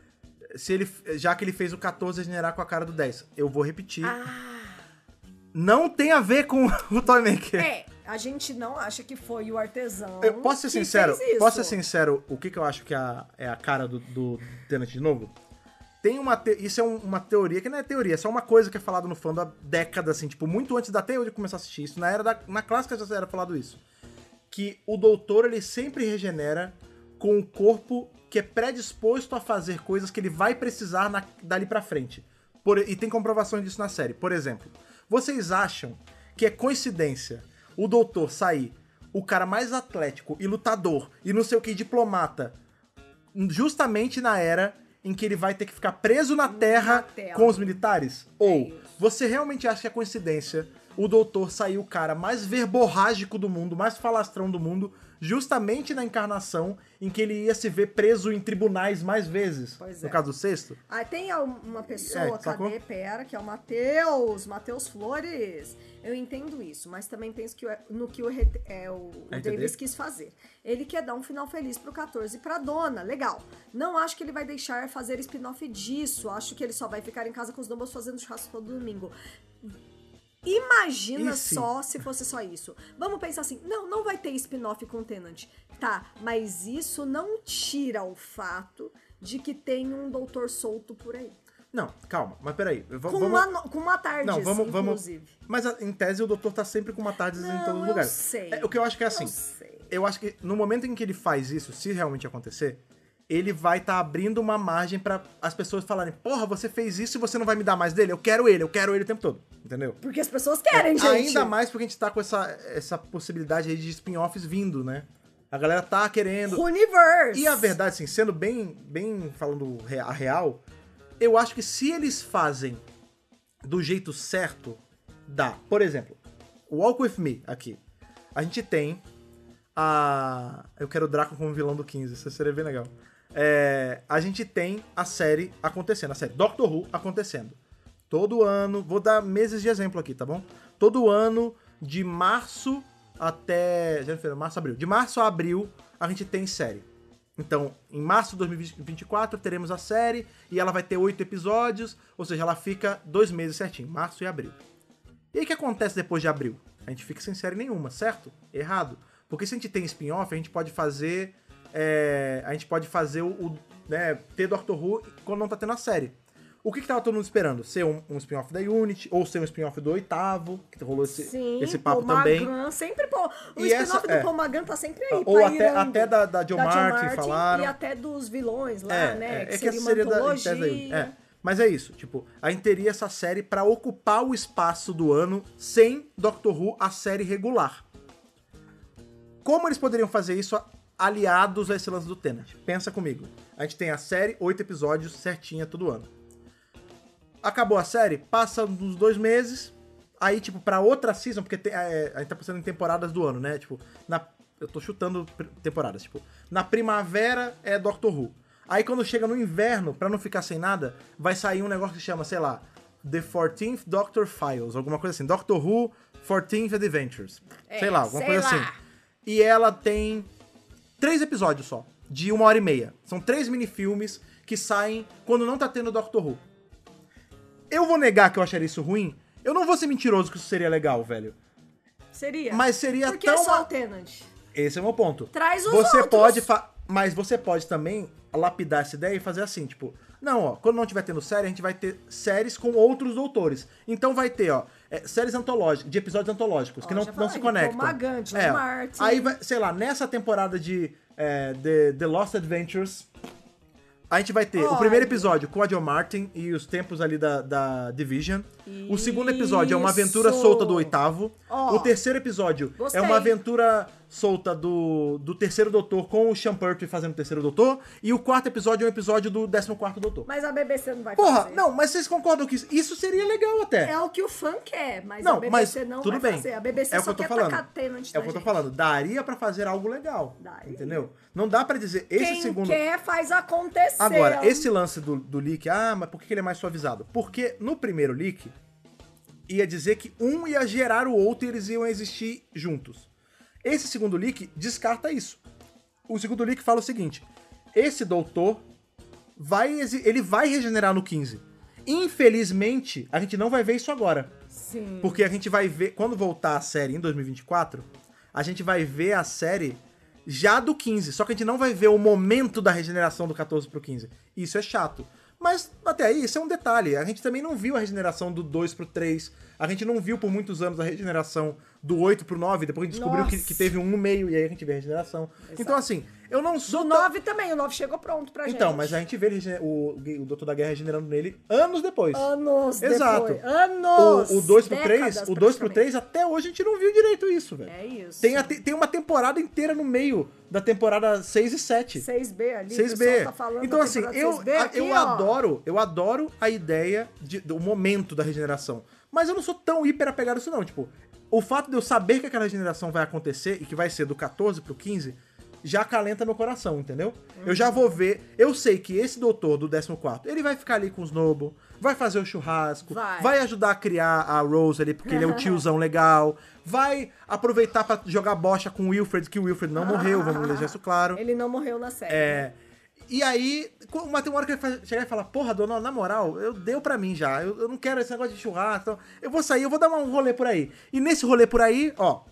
se ele, já que ele fez o 14 generar com a cara do 10. Eu vou repetir. Ah, Não tem a ver com o Toymaker. é. A gente não acha que foi o artesão. Eu posso ser sincero? Posso ser sincero? O que, que eu acho que é a, é a cara do, do Tenant de novo? Tem uma. te- Isso é um- uma teoria, que não é teoria, é só uma coisa que é falado no fandom há décadas, assim, tipo, muito antes da de começar a assistir isso. Na era da. Na clássica já era falado isso. Que o doutor, ele sempre regenera com o corpo que é predisposto a fazer coisas que ele vai precisar na- dali pra frente. Por- e tem comprovações disso na série. Por exemplo, vocês acham que é coincidência o doutor sair o cara mais atlético e lutador e não sei o que, diplomata, justamente na era em que ele vai ter que ficar preso na terra Terra. com os militares? Ou isso. você realmente acha que é coincidência o doutor sair o cara mais verborrágico do mundo, mais falastrão do mundo, justamente na encarnação em que ele ia se ver preso em tribunais mais vezes? Pois no é. caso do sexto? Ah, tem uma pessoa, É, sacou? cadê? Pera, que é o Matheus, Matheus Flores. Eu entendo isso, mas também penso que no que o, é, o, o RTD? Davis quis fazer. Ele quer dar um final feliz pro 14 e pra dona, legal. Não acho que ele vai deixar fazer spin-off disso. Acho que ele só vai ficar em casa com os Dumbos fazendo churrasco todo domingo. Imagina E se? só se fosse só isso. Vamos pensar assim, não, não vai ter spin-off com Tenant. Tá, mas isso não tira o fato de que tem um doutor solto por aí. Não, calma, mas peraí. v- Com vamos... uma, no- com uma tarde, Não, vamos, vamos. inclusive. Mas a- em tese o doutor tá sempre com uma tardes em todos os eu sei. É, o que eu acho que é assim. Eu sei. Eu acho que no momento em que ele faz isso, se realmente acontecer, ele vai estar abrindo uma margem pra as pessoas falarem: Porra, você fez isso e você não vai me dar mais dele? Eu quero ele, eu quero ele o tempo todo. Entendeu? Porque as pessoas querem, gente. Ainda mais porque a gente tá com essa, essa possibilidade aí de spin-offs vindo, né? A galera tá querendo. Universe. E a verdade, assim, sendo bem, bem falando a real, eu acho que se eles fazem do jeito certo, dá. Por exemplo, Walk With Me aqui. A gente tem a... Eu quero o Draco como vilão do 15, isso seria bem legal. É, a gente tem a série acontecendo, a série Doctor Who acontecendo. Todo ano, vou dar meses de exemplo aqui, tá bom? Todo ano, de março até. Foi, março, abril. De março a abril, a gente tem série. Então, em março de 2024, teremos a série e ela vai ter oito episódios, ou seja, ela fica dois meses certinho, março e abril. E aí o que acontece depois de abril? A gente fica sem série nenhuma, certo? Errado. Porque se a gente tem spin-off, a gente pode fazer. É, a gente pode fazer o. o, né, ter Doctor Who quando não tá tendo a série. o que, que tava todo mundo esperando? Ser um, um spin-off da Unity, ou ser um spin-off do oitavo, que rolou esse, Sim, esse papo Paul também. Magan, sempre, pô, o spin-off do é. Paul Magan tá sempre aí, Ou até, até da, da Joe Da John Martin, falaram. E até dos vilões lá, É, né? é, que é que seria uma seria da aí. É. Mas é isso, tipo, a gente teria essa série pra ocupar o espaço do ano sem Doctor Who, a série regular. Como eles poderiam fazer isso aliados a esse lance do Tenant? Pensa comigo. A gente tem a série, oito episódios, certinha todo ano. Acabou a série, passa uns dois meses, aí, tipo, pra outra season, porque tem- é, a gente tá pensando em temporadas do ano, né? Tipo, na, eu tô chutando temporadas, tipo, na primavera é Doctor Who. Aí quando chega no inverno, pra não ficar sem nada, vai sair um negócio que chama, sei lá, The 14th Doctor Files, alguma coisa assim. Doctor Who 14th Adventures. É, sei lá, alguma sei coisa lá. assim. E ela tem três episódios só, de uma hora e meia. São três minifilmes que saem quando não tá tendo Doctor Who. Eu vou negar que eu acharia isso ruim? Eu não vou ser mentiroso que isso seria legal, velho. Seria. Mas seria Porque tão... é só o Tenant. Esse é o meu ponto. Traz os Você outros. pode... fa- Mas você pode também lapidar essa ideia e fazer assim, tipo... Não, ó, quando não tiver tendo série, a gente vai ter séries com outros doutores. Então vai ter, ó, é, séries antológicas, de episódios antológicos, que Ó, não, já não falei, se Paul conectam. Magan, John É, ó. Martin. Aí vai, sei lá, nessa temporada de é, The, The Lost Adventures, a gente vai ter o Olha. primeiro episódio com a John Martin e os tempos ali da, da Division. O segundo episódio é uma aventura Isso. solta do oitavo. Ó. o terceiro episódio Gostei. é uma aventura solta do, do terceiro doutor com o Sean Pertwee fazendo o terceiro doutor. E o quarto episódio é um episódio do décimo quarto doutor. Mas a BBC não vai Porra, fazer. não, mas vocês concordam que isso, seria legal até. É o que o fã quer, mas Não, a BBC mas não tudo vai bem. fazer. A BBC É o só que eu tô quer falando. tacar Tenant É o que eu tô falando. Daria pra fazer algo legal. Daria. Entendeu? Não dá pra dizer. Esse Quem segundo. quer faz acontecer. Agora, esse lance do, do leak, ah, mas por que ele é mais suavizado? Porque no primeiro leak ia dizer que um ia gerar o outro e eles iam existir juntos. Esse segundo leak descarta isso. O segundo leak fala o seguinte: esse doutor vai ele vai regenerar no 15. Infelizmente, a gente não vai ver isso agora. Sim. Porque a gente vai ver, quando voltar a série em 2024, a gente vai ver a série já do 15. Só que a gente não vai ver o momento da regeneração do 14 pro 15. Isso é chato. Mas até aí, isso é um detalhe. A gente também não viu a regeneração do 2 pro 3. A gente não viu por muitos anos a regeneração do 8 pro 9. Depois a gente descobriu que, que teve um no meio e aí a gente vê a regeneração. Então, assim, eu não sou. Tão- 9 também, o 9 chegou pronto pra gente. Então, mas a gente vê o, o Doutor da Guerra regenerando nele anos depois. Anos Exato. depois. Anos! O, o 2 pro décadas, 3, o 2 pro 3, até hoje a gente não viu direito isso, velho. É isso. Tem, a- tem uma temporada inteira no meio da temporada 6 e 7. 6B ali, o 6B. pessoal tá então, assim, eu, 6B a- aqui, eu ó. adoro, eu adoro a ideia de- do momento da regeneração. Mas eu não sou tão hiper apegado a isso, não. Tipo, o fato de eu saber que aquela regeneração vai acontecer e que vai ser do 14 pro 15 já acalenta meu coração, entendeu? Eu já vou ver. Eu sei que esse doutor do 14, ele vai ficar ali com os Noble, vai fazer o churrasco, Vai. ajudar a criar a Rose ali, porque ele é o tiozão legal, vai aproveitar pra jogar bocha com o Wilfred, que o Wilfred não morreu, vamos deixar isso claro. Ele não morreu na série. É. E aí, mas tem uma hora que ele chegar e falar, porra, dona, na moral, eu deu pra mim já. Eu, eu não quero esse negócio de churrasco. então eu vou sair, eu vou dar um rolê por aí. E nesse rolê por aí, ó,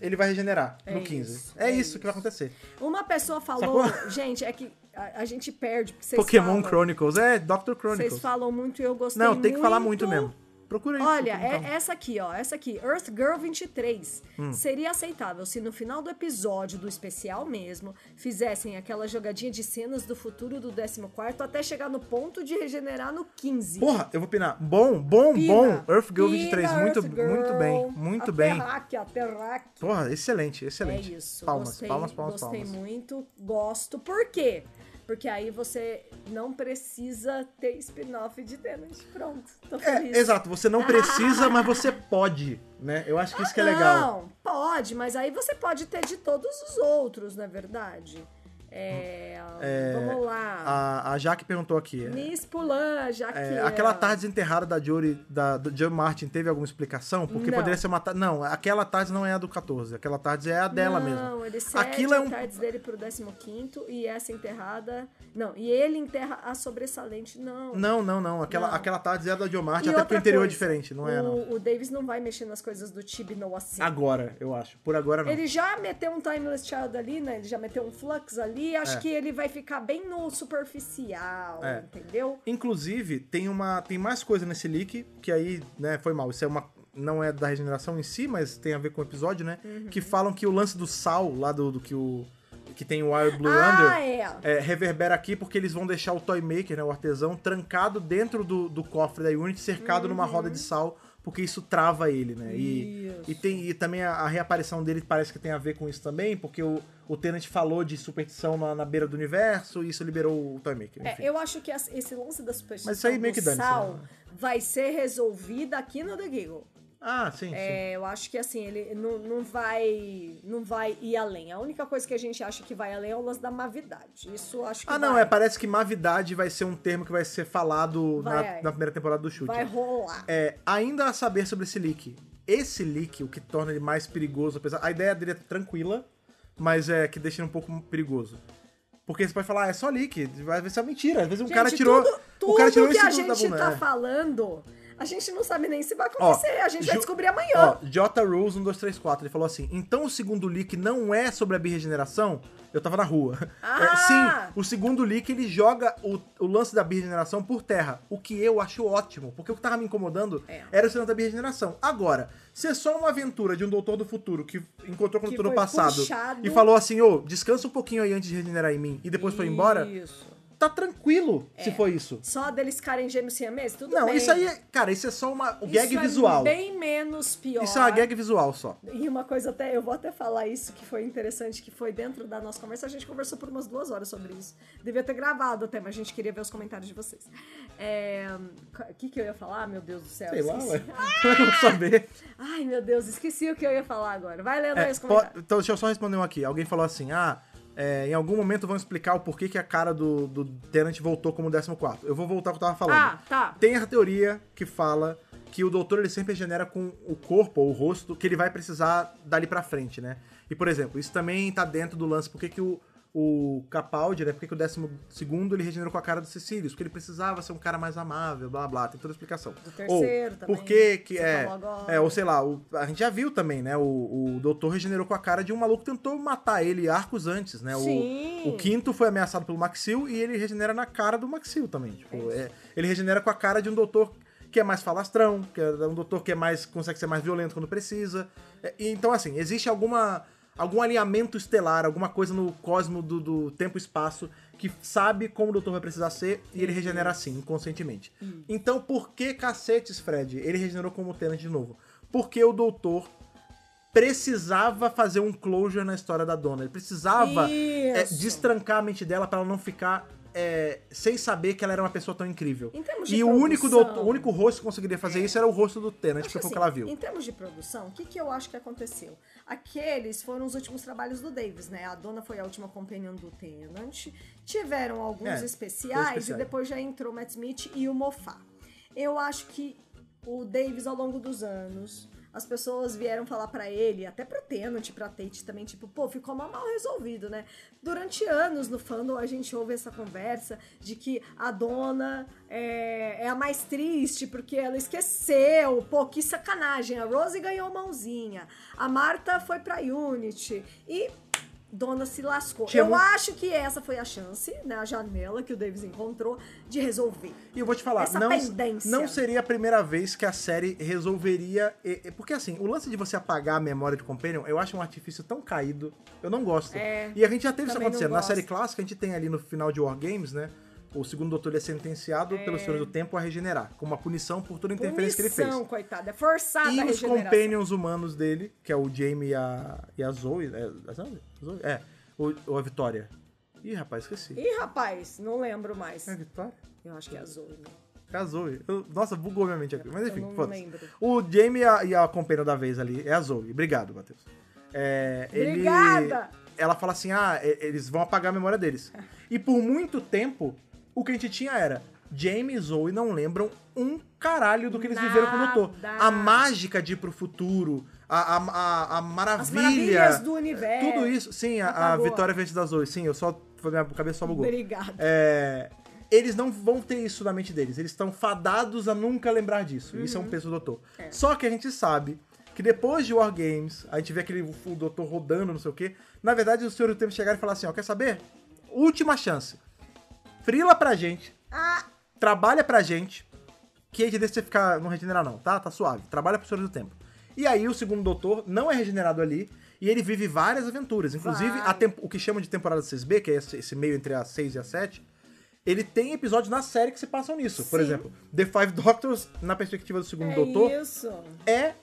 ele vai regenerar É no 15. isso, é, é isso, isso. que vai acontecer. Uma pessoa falou, Sacou? gente, é que a, a gente perde, porque vocês Pokémon falam, Chronicles, é Dr. Chronicles. Vocês falam muito e eu gostei Não, muito. tem que falar muito mesmo. Procura aí. Olha, procura, é então. essa aqui, ó. Essa aqui, Earth Girl 23. Hum. Seria aceitável se no final do episódio, do especial mesmo, fizessem aquela jogadinha de cenas do futuro do 14 até chegar no ponto de regenerar no 15. Porra, eu vou pinar. Bom, bom, Pina, bom. Earth Girl pina, 23, muito, Earth Girl, muito bem. Muito bem. Terraque, a Terraque. Porra, excelente, É excelente. isso. Palmas, gostei, palmas, palmas, Gostei palmas. muito, gosto. Por quê? Porque aí você não precisa ter spin-off de Tenant. Pronto, tô feliz. É, exato, você não precisa, mas você pode, né? Eu acho que isso que é legal. Não, pode, mas aí você pode ter de todos os outros, na verdade. É, vamos lá. A, a Jaque perguntou aqui. é, Miss Pulan, já que. é, aquela tarde desenterrada da Jory, da, do John Martin, teve alguma explicação? Porque Não. poderia ser uma tarde. Não, aquela tarde não é a do 14, aquela tarde é a dela mesmo. Não, ele cede Aquilo é um. a tardes dele pro 15 e essa enterrada. Não, e ele enterra a sobressalente, não. Não, não, não. Aquela, Não. aquela tarde é a da John Martin, E até porque o interior é coisa, diferente, não é, não. O, o Davis não vai mexer nas coisas do Tibno assim. Agora, eu acho. Por agora não. Ele já meteu um Timeless Child ali, né? Ele já meteu um Flux ali. Ali, acho É. que ele vai ficar bem no superficial, É. entendeu? Inclusive, tem uma tem mais coisa nesse leak, que aí, né, foi mal. Isso é uma não é da regeneração em si, mas tem a ver com o episódio, né? Uhum. Que falam que o lance do sal lá do, do que o que tem o Wild Blue ah, Under é. é, reverbera aqui porque eles vão deixar o Toy Maker, né, o artesão, trancado dentro do, do cofre da Unity, cercado numa roda de sal, porque isso trava ele, né? E, e, tem, e também a, a reaparição dele parece que tem a ver com isso também, porque o, o Tenant falou de superstição na, na beira do universo e isso liberou o Toy Maker. É, eu acho que esse lance da superstição Mas isso aí meio que sal né? vai ser resolvido aqui no The Giggle. Ah, sim, sim. É, eu acho que assim, ele não, não vai não vai ir além. A única coisa que a gente acha que vai além é o lance da mavidade. Isso acho que Ah, não, vai, é, parece que mavidade vai ser um termo que vai ser falado na, Vai. na primeira temporada do chute. vai rolar. É, ainda a saber sobre esse leak. Esse leak, o que torna ele mais perigoso, apesar. A ideia dele é tranquila, mas é que deixa ele um pouco perigoso. Porque você pode falar, ah, é só leak, vai ser mentira. Às vezes um Gente, cara tirou. tudo, tudo o cara tirou que a gente tá é. falando, a gente não sabe nem se vai Ó, acontecer. a gente vai descobrir amanhã. Ó, J. Rose 1234, ele falou assim: então o segundo leak não é sobre a birregeneração? Eu tava na rua. Ah! É, sim, o segundo leak ele joga o, o lance da birregeneração por terra. O que eu acho ótimo, porque o que tava me incomodando É. era o lance da birregeneração. Agora, se é só uma aventura de um doutor do futuro que encontrou com o doutor do passado puxado. e falou assim: ô, descansa um pouquinho aí antes de regenerar em mim, e depois foi embora, Isso. Tá tranquilo se É. for isso. Só deles ficarem gêmeos siameses, tudo Não, bem. isso aí, é- cara, isso é só uma o gag Isso é visual. bem menos pior. Isso é uma gag visual só. E uma coisa até, eu vou até falar isso que foi interessante, que foi dentro da nossa conversa, a gente conversou por umas duas horas sobre isso. Devia ter gravado até, mas a gente queria ver os comentários de vocês. É, O que, que eu ia falar? Meu Deus do céu, Sei lá, ué. Eu não vou saber. Ai, meu Deus, esqueci o que eu ia falar agora. Vai lendo aí É, os po- comentários. então, deixa eu só responder um aqui. Alguém falou assim: ah, é, em algum momento vão explicar o porquê que a cara do, do Tenant voltou como 14. Eu vou voltar ao que eu tava falando. Ah, tá. Tem a teoria que fala que o doutor ele sempre regenera com o corpo ou o rosto que ele vai precisar dali pra frente, né? E, por exemplo, isso também tá dentro do lance. Por que o, o Capaldi, né? Por que, o 12 ele regenerou com a cara do Cecílios? Porque ele precisava ser um cara mais amável, blá blá, tem toda a explicação. Do terceiro ou, também, Por que que é, é. Ou sei lá, o- a gente já viu também, né? O, o doutor regenerou com a cara de um maluco que tentou matar ele arcos antes, né? O- Sim. O, quinto foi ameaçado pelo Maxil e ele regenera na cara do Maxil também. Tipo, é- ele regenera com a cara de um doutor que é mais falastrão, que é um doutor que é mais consegue ser mais violento quando precisa. É, então, assim, existe alguma algum alinhamento estelar, alguma coisa no cosmo do, do tempo e espaço que sabe como o doutor vai precisar ser e ele regenera assim, inconscientemente. Então, por que cacetes, Fred? Ele regenerou como Tenant de novo. Porque o doutor precisava fazer um closure na história da dona. Ele precisava é, destrancar a mente dela pra ela não ficar é, sem saber que ela era uma pessoa tão incrível. Em termos de E o único, produção- doutor, o único rosto que conseguiria fazer isso era o rosto do Tenant, que foi o assim, que ela viu. Em termos de produção, o que, que eu acho que aconteceu? Aqueles foram os últimos trabalhos do Davis, né? A dona foi a última companion do Tenant. Tiveram alguns É, especiais, especial. e depois já entrou o Matt Smith e o Moffat. Eu acho que o Davis, ao longo dos anos, as pessoas vieram falar pra ele, até pro Tenant, pra Tate também, tipo, pô, ficou mal, mal resolvido, né? Durante anos no fandom a gente ouve essa conversa de que a dona é, é a mais triste porque ela esqueceu, pô, que sacanagem. A Rose ganhou mãozinha, a Marta foi pra Unity e dona se lascou. Tinha Eu acho que essa foi a chance, né, a janela que o Davis encontrou de resolver. E eu vou te falar, Essa não, pendência. não seria a primeira vez que a série resolveria. Porque assim, o lance de você apagar a memória de Companion, eu acho um artifício tão caído. Eu não gosto. É, e a gente já teve isso acontecendo. Na série clássica, a gente tem ali no final de War Games, né? O segundo doutor ele é sentenciado pelos Senhores do Tempo a regenerar, como uma punição por toda a interferência que ele fez. Punição, coitada, é forçada E a os companions humanos dele, que é o Jamie e a, e a Zoe. É, a Zoe? Zoe? É. Ou, ou a Vitória. Ih, rapaz, esqueci. Ih, rapaz, não lembro mais. É a Vitória? Eu acho que é a Zoe. né? É a Zoe. Eu- nossa, bugou minha mente aqui. Mas Eu enfim, não foda-se. lembro. O Jamie e a, e a companion da vez ali é a Zoe. Obrigado, Matheus. É, ele- Obrigada! Ela fala assim: ah, eles vão apagar a memória deles. E por muito tempo, o que a gente tinha era. Jamie e Zoe não lembram um caralho do que eles viveram com o doutor. Nada. A mágica de ir pro futuro, a, a, a, a maravilha. As maravilhas do universo. Tudo isso. Sim, a, a. Vitória Verde da Zoe. Sim, eu só. Minha cabeça só bugou. Obrigada. É, eles não vão ter isso na mente deles. Eles estão fadados a nunca lembrar disso. Isso é um Uhum. peso do doutor. Só que a gente sabe que depois de War Games, a gente vê aquele o doutor rodando, não sei o quê. Na verdade, o Senhor do Tempo chegar e falar assim: ó, quer saber? última chance. Frila pra gente, Ah, trabalha pra gente, que a gente deixa você ficar, não regenerar não, tá? Tá suave. Trabalha pro Senhor do Tempo. E aí o segundo doutor não é regenerado ali, e ele vive várias aventuras. Inclusive, tempo- o que chamam de temporada 6B, que é esse, esse meio entre a 6 e a 7, ele tem episódios na série que se passam nisso. Por Sim. exemplo, The Five Doctors, na perspectiva do segundo é doutor, isso. é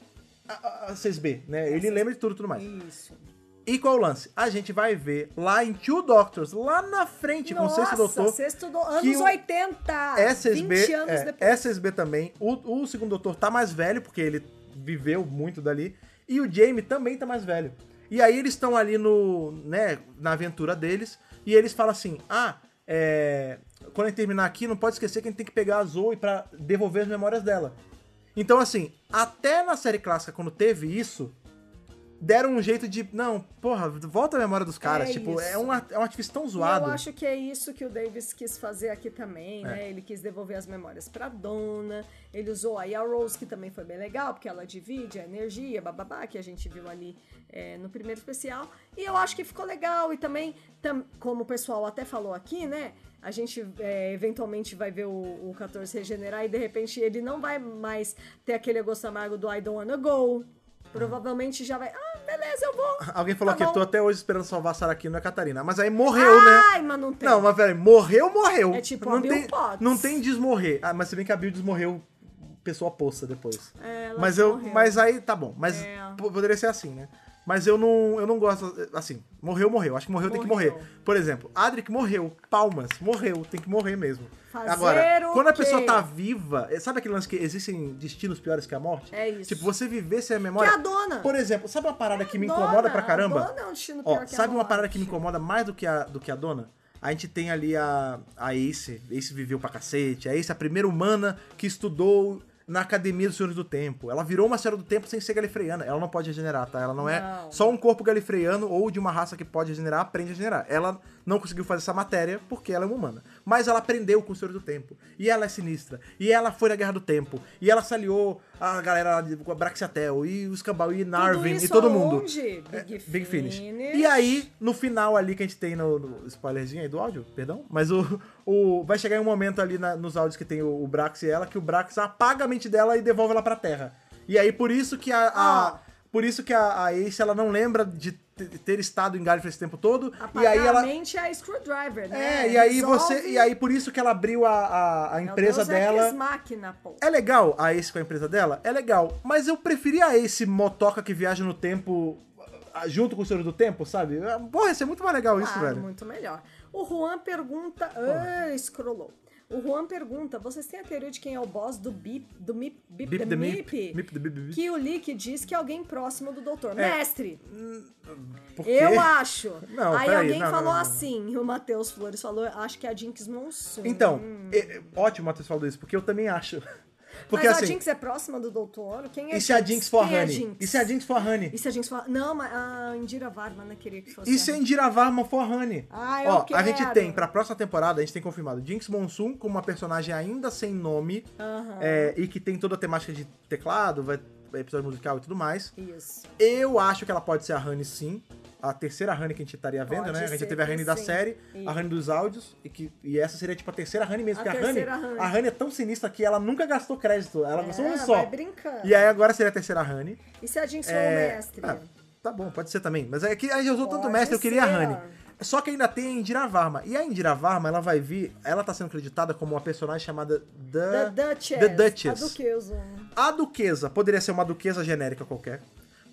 a, a- a 6B, né? Ele lembra de tudo e tudo mais. Isso. E qual o lance? A gente vai ver lá em Two Doctors, lá na frente, com o sexto doutor. sexto do... anos que o- 80. SSB, 20 anos é, depois. SSB também. O, o segundo doutor tá mais velho, porque ele viveu muito dali. E o Jamie também tá mais velho. E aí eles estão ali no, né, na aventura deles. E eles falam assim: ah, é, quando a gente terminar aqui, não pode esquecer que a gente tem que pegar a Zoe pra devolver as memórias dela. Então, assim, até na série clássica, quando teve isso, deram um jeito de. Não, porra, volta a memória dos caras. É tipo, é isso. um, ar- é um artifício tão zoado. eu acho que é isso que o Davis quis fazer aqui também, É. né? Ele quis devolver as memórias pra dona. Ele usou aí a Rose, que também foi bem legal, porque ela divide a energia, bababá, que a gente viu ali é, no primeiro especial. E eu acho que ficou legal. E também, tam- como o pessoal até falou aqui, né? A gente é, eventualmente vai ver o, o 14 regenerar e de repente ele não vai mais ter aquele gosto amargo do I don't wanna go. Provavelmente já vai. Ah, beleza, eu vou. Alguém falou Tá que bom. tô até hoje esperando salvar a Sarah Connor e a Catarina. Mas aí morreu, né? Ai, mas não tem. Não, mas velho, morreu, morreu. É tipo não a Bill tem, Potts. Não tem desmorrer. Ah, mas se bem que a Bill desmorreu pessoa poça depois. É, ela mas eu, morreu. mas aí tá bom. Mas É. poderia ser assim, né? Mas eu não, eu não gosto, assim, morreu, morreu. Acho que morreu, tem que Morreu. morrer. Por exemplo, Adric morreu, palmas, morreu, tem que morrer mesmo. Fazer Agora, quando a pessoa tá viva, eh, sabe aquele lance que existem destinos piores que a morte? É isso. Tipo, você viver sem a memória. Que é a dona. Por exemplo, sabe uma parada que me Dona, incomoda pra caramba? A dona é um destino pior Ó, que a sabe uma morte. parada que me incomoda mais do que a, do que a dona? A gente tem ali a, a Ace. Ace viveu pra cacete. A Ace é a primeira humana que estudou na Academia dos Senhores do Tempo. Ela virou uma Senhora do Tempo sem ser galifreyana. Ela não pode regenerar, tá? Ela não, é Não. só um corpo galifreyano ou de uma raça que pode regenerar, aprende a regenerar. Ela não conseguiu fazer essa matéria porque ela é uma humana. Mas ela aprendeu com os Senhores do Tempo. E ela é sinistra. E ela foi na Guerra do Tempo. E ela se aliou a galera de Braxiatel e os Cambau e Narvin e todo mundo. aonde? Big, É, Big Finish. Finish. E aí, no final ali que a gente tem no, no spoilerzinho aí do áudio, perdão, mas o, o vai chegar em um momento ali na- nos áudios que tem o, o Brax e ela que o Brax apaga a mente dela e devolve ela pra Terra. E aí por isso que a, a-. por isso que a, a Ace ela não lembra de te- ter estado em Gallifrey esse tempo todo Apagar e aí ela a mente é a screwdriver, né? é, e aí Resolve- você e aí por isso que ela abriu a, a, a É empresa Deus dela. Ex máquina, pô. É legal a Ace com a empresa dela? É legal. Mas eu preferia a Ace motoca que viaja no tempo junto com o Senhor do Tempo, sabe? Ah, Porra, ia ser muito mais legal isso, Claro, velho. muito melhor. O Juan pergunta. Ah, scrollou. O Juan pergunta: vocês têm a teoria de quem é o boss do Bip, do Mip, Bip, Bip the Mip? Mip. Mip Bip. Que o Lick diz que é alguém próximo do doutor. É. Mestre, quê? eu acho. Não, Aí alguém não, falou não, assim, e o Matheus Flores falou, acho que é a Jinx Monsoon. Então, é- é ótimo o Matheus falou isso, porque eu também acho. Porque Mas assim, a Jinx é próxima do doutor? Quem é e se a Jinx for a Quem é Honey? Jinx? E se a Jinx for a Honey? E se a Jinx for... Não, mas a Indira Varma não queria que fosse E se a a... Indira Varma for a Honey? Ah, eu Ó, a quero. gente tem, pra próxima temporada, a gente tem confirmado Jinx Monsoon como uma personagem ainda sem nome Aham. é, e que tem toda a temática de teclado, vai episódio musical e tudo mais. Isso. Eu acho que ela pode ser a Honey sim. A terceira Honey que a gente estaria vendo, Pode né? A gente ser teve a Honey da sim. série, a Honey dos áudios, e, que, e essa seria tipo a terceira Honey mesmo. A porque a Honey. a é tão sinistra que ela nunca gastou crédito. Ela gastou um É, só. vai brincando. E aí agora seria a terceira Honey. E se a Jinx for É, o mestre? ah, tá bom, pode ser também. Mas é que aí eu usou tanto Pode mestre, eu queria a. Honey. Só que ainda tem a Indira Varma. E a Indira Varma, ela vai vir. Ela tá sendo acreditada como uma personagem chamada The The, Duchess. The Duchess. A Duquesa. A duquesa poderia ser uma duquesa genérica qualquer.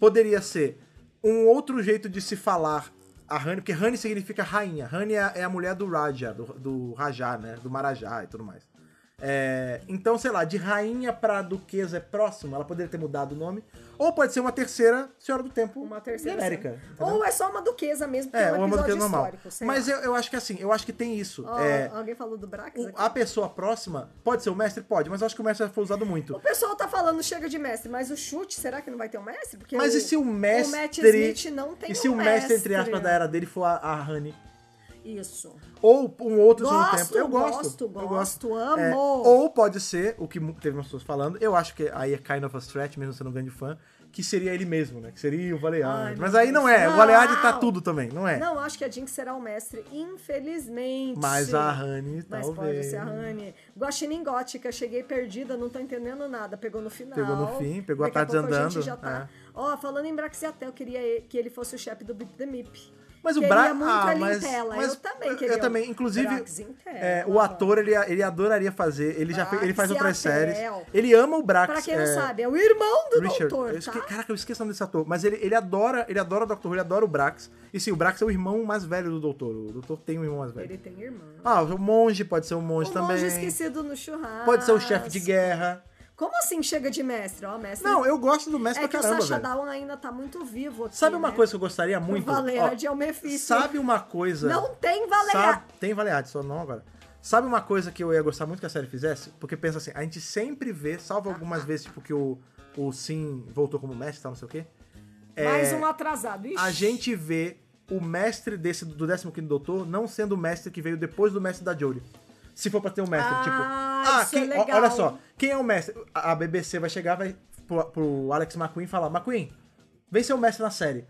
Poderia ser um outro jeito de se falar a Rani, porque Rani significa rainha. Rani é, é a mulher do Raja, do, do Rajá, né? Do Marajá e tudo mais. É, então, sei lá, de rainha pra duquesa é próximo, ela poderia ter mudado o nome. Ou pode ser uma terceira Senhora do Tempo Uma terceira. genérica. Ou é só uma duquesa mesmo, porque é, é um uma episódio normal. Mas eu, eu acho que assim, eu acho que tem isso. Ó, É, Alguém falou do Brax o- aqui? a pessoa próxima pode ser o mestre? Pode, mas eu acho que o mestre foi usado muito. O pessoal tá falando chega de mestre, mas o chute, será que não vai ter um mestre? Porque Mas o, e se o mestre. O Matt Smith não tem E se um o mestre, entre aspas, da era dele for a, a Honey? Isso. Ou um outro segundo Gosto, tempo. Eu gosto. gosto, eu gosto, É, amo. ou pode ser, o que teve umas pessoas falando, eu acho que aí é kind of a stretch, mesmo sendo um grande fã, que seria ele mesmo, né? Que seria o meu Mas aí não é. O Valeard tá Não. tudo também, não é? Não, acho que a Jinx será o mestre, infelizmente. Mas a Mas talvez. pode ser a Honey. Guaxinim Gótica, cheguei perdida, não tô entendendo nada. Pegou no final. Pegou no fim, pegou a Daqui tarde pouco A andando, gente já tá... é. Ó, falando em Braxiatel, eu queria que ele fosse o chefe do Beat the Mip. Mas o Queria Bra... muito ah, mas, mas Eu também eu, queria também, o inclusive, Brax é, o ator ele, ele adoraria fazer, ele já ele faz outras séries. Ele ama o Brax. Pra quem não é, sabe, é o irmão do Richard, doutor, eu esque... tá? Caraca, eu esqueci o nome desse ator. Mas ele, ele adora, ele adora o Dr. Who, ele adora o Brax. E sim, o Brax é o irmão mais velho do doutor. O doutor tem um irmão mais velho. Ele tem irmão. Ah, o monge pode ser um monge o também. monge esquecido no churrasco. Pode ser o chefe de guerra. Como assim chega de mestre? Ó, mestre. Não, eu gosto do mestre É pra que caramba, o Sacha velho. Down ainda tá muito vivo aqui, Sabe uma né? coisa que eu gostaria muito? O Valeard Ó, é o Mephisto. Sabe uma coisa... Não tem Valeard. Sabe, tem Valeard, só não agora. Sabe uma coisa que eu ia gostar muito que a série fizesse? Porque pensa assim, a gente sempre vê, salvo algumas vezes, tipo, que o, o Sim voltou como mestre e tal, não sei o quê. Mais É, um atrasado. Ixi. A gente vê o mestre desse do 15º Doutor não sendo o mestre que veio depois do mestre da Jodie. Se for pra ter um mestre, Ah, tipo... Ah, isso é quem, legal. olha só, quem é o mestre? A BBC vai chegar, vai pro, pro Alex McQueen falar, McQueen, vem ser o mestre na série.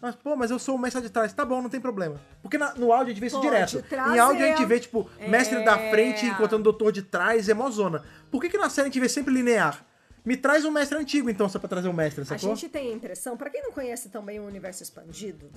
Mas, pô, mas eu sou o mestre de trás. Tá bom, não tem problema. Porque na- no áudio a gente vê isso Pode direto. trazer. Em áudio a gente vê, tipo, mestre É. da frente encontrando o doutor de trás, é mozona. Por que, que na série a gente vê sempre linear? Me traz um mestre antigo, então, só pra trazer um mestre, A sacou? gente tem a impressão, pra quem não conhece também o universo expandido,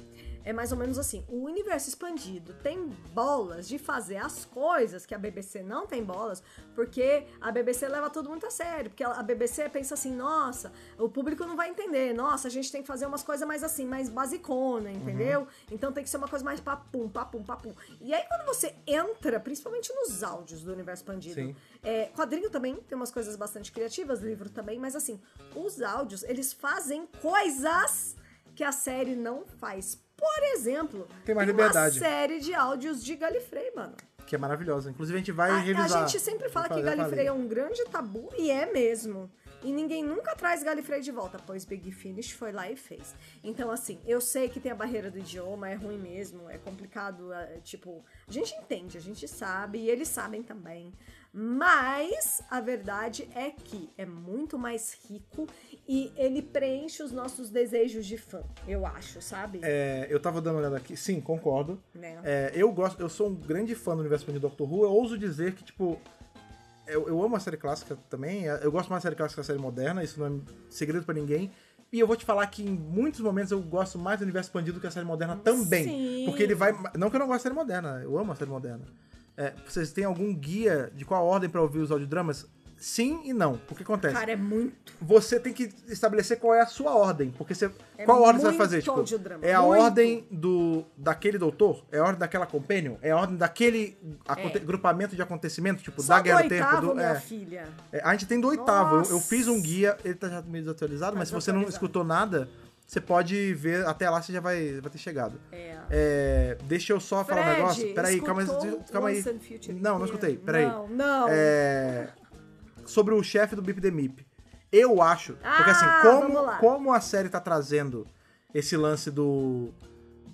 é mais ou menos assim: o universo expandido tem bolas de fazer as coisas que a BBC não tem bolas, porque a BBC leva tudo muito a sério. Porque a BBC pensa assim: nossa, o público não vai entender, nossa, a gente tem que fazer umas coisas mais assim, mais basicona, entendeu? Uhum. Então tem que ser uma coisa mais papum, papum, papum. E aí quando você entra, principalmente nos áudios do universo expandido, Sim. É, quadrinho também tem umas coisas bastante criativas, livro também, mas assim, os áudios, eles fazem coisas que a série não faz. Por exemplo, Tem mais uma liberdade. série de áudios de Galifrey, mano. Que é maravilhosa. Inclusive a gente vai A, a revisar. gente sempre fala que Galifrey é um grande tabu, e é mesmo. E ninguém nunca traz Galifrey de volta, pois Big Finish foi lá e fez. Então, assim, eu sei que tem a barreira do idioma, é ruim mesmo, é complicado, é, tipo, a gente entende, a gente sabe, e eles sabem também. Mas a verdade é que é muito mais rico e ele preenche os nossos desejos de fã, eu acho, sabe? É, eu tava dando uma olhada aqui. Sim, concordo. Né? É, eu gosto, eu sou um grande fã do universo expandido de Doctor Who. Eu ouso dizer que, tipo, eu, eu amo a série clássica também. Eu gosto mais da série clássica que da série moderna, isso não é segredo pra ninguém. E eu vou te falar que em muitos momentos eu gosto mais do universo expandido que a série moderna também. Sim. Porque ele vai. Não que eu não gosto da série moderna, eu amo a série moderna. É, vocês têm algum guia de qual ordem pra ouvir os audiodramas? Sim e não. O que acontece? Cara, é muito. você tem que estabelecer qual é a sua ordem. Porque você. É qual ordem você vai fazer? Tipo, é a muito. ordem do daquele doutor? É a ordem daquela companion? É a ordem daquele É. grupamento de acontecimentos? Tipo, Só da Guerra do Tempo? Do, minha é. filha. É, a gente tem do oitavo. Eu, eu fiz um guia, ele tá já meio desatualizado, mas se você não escutou nada, você pode ver até lá, você já vai, vai ter chegado. É. É, deixa eu só falar um Fred, negócio. Peraí, calma, calma aí. Não, não escutei. Peraí. Não, não. É, sobre o chefe do Bip the Mip. Eu acho. porque assim, Ah, como, como a série tá trazendo esse lance do.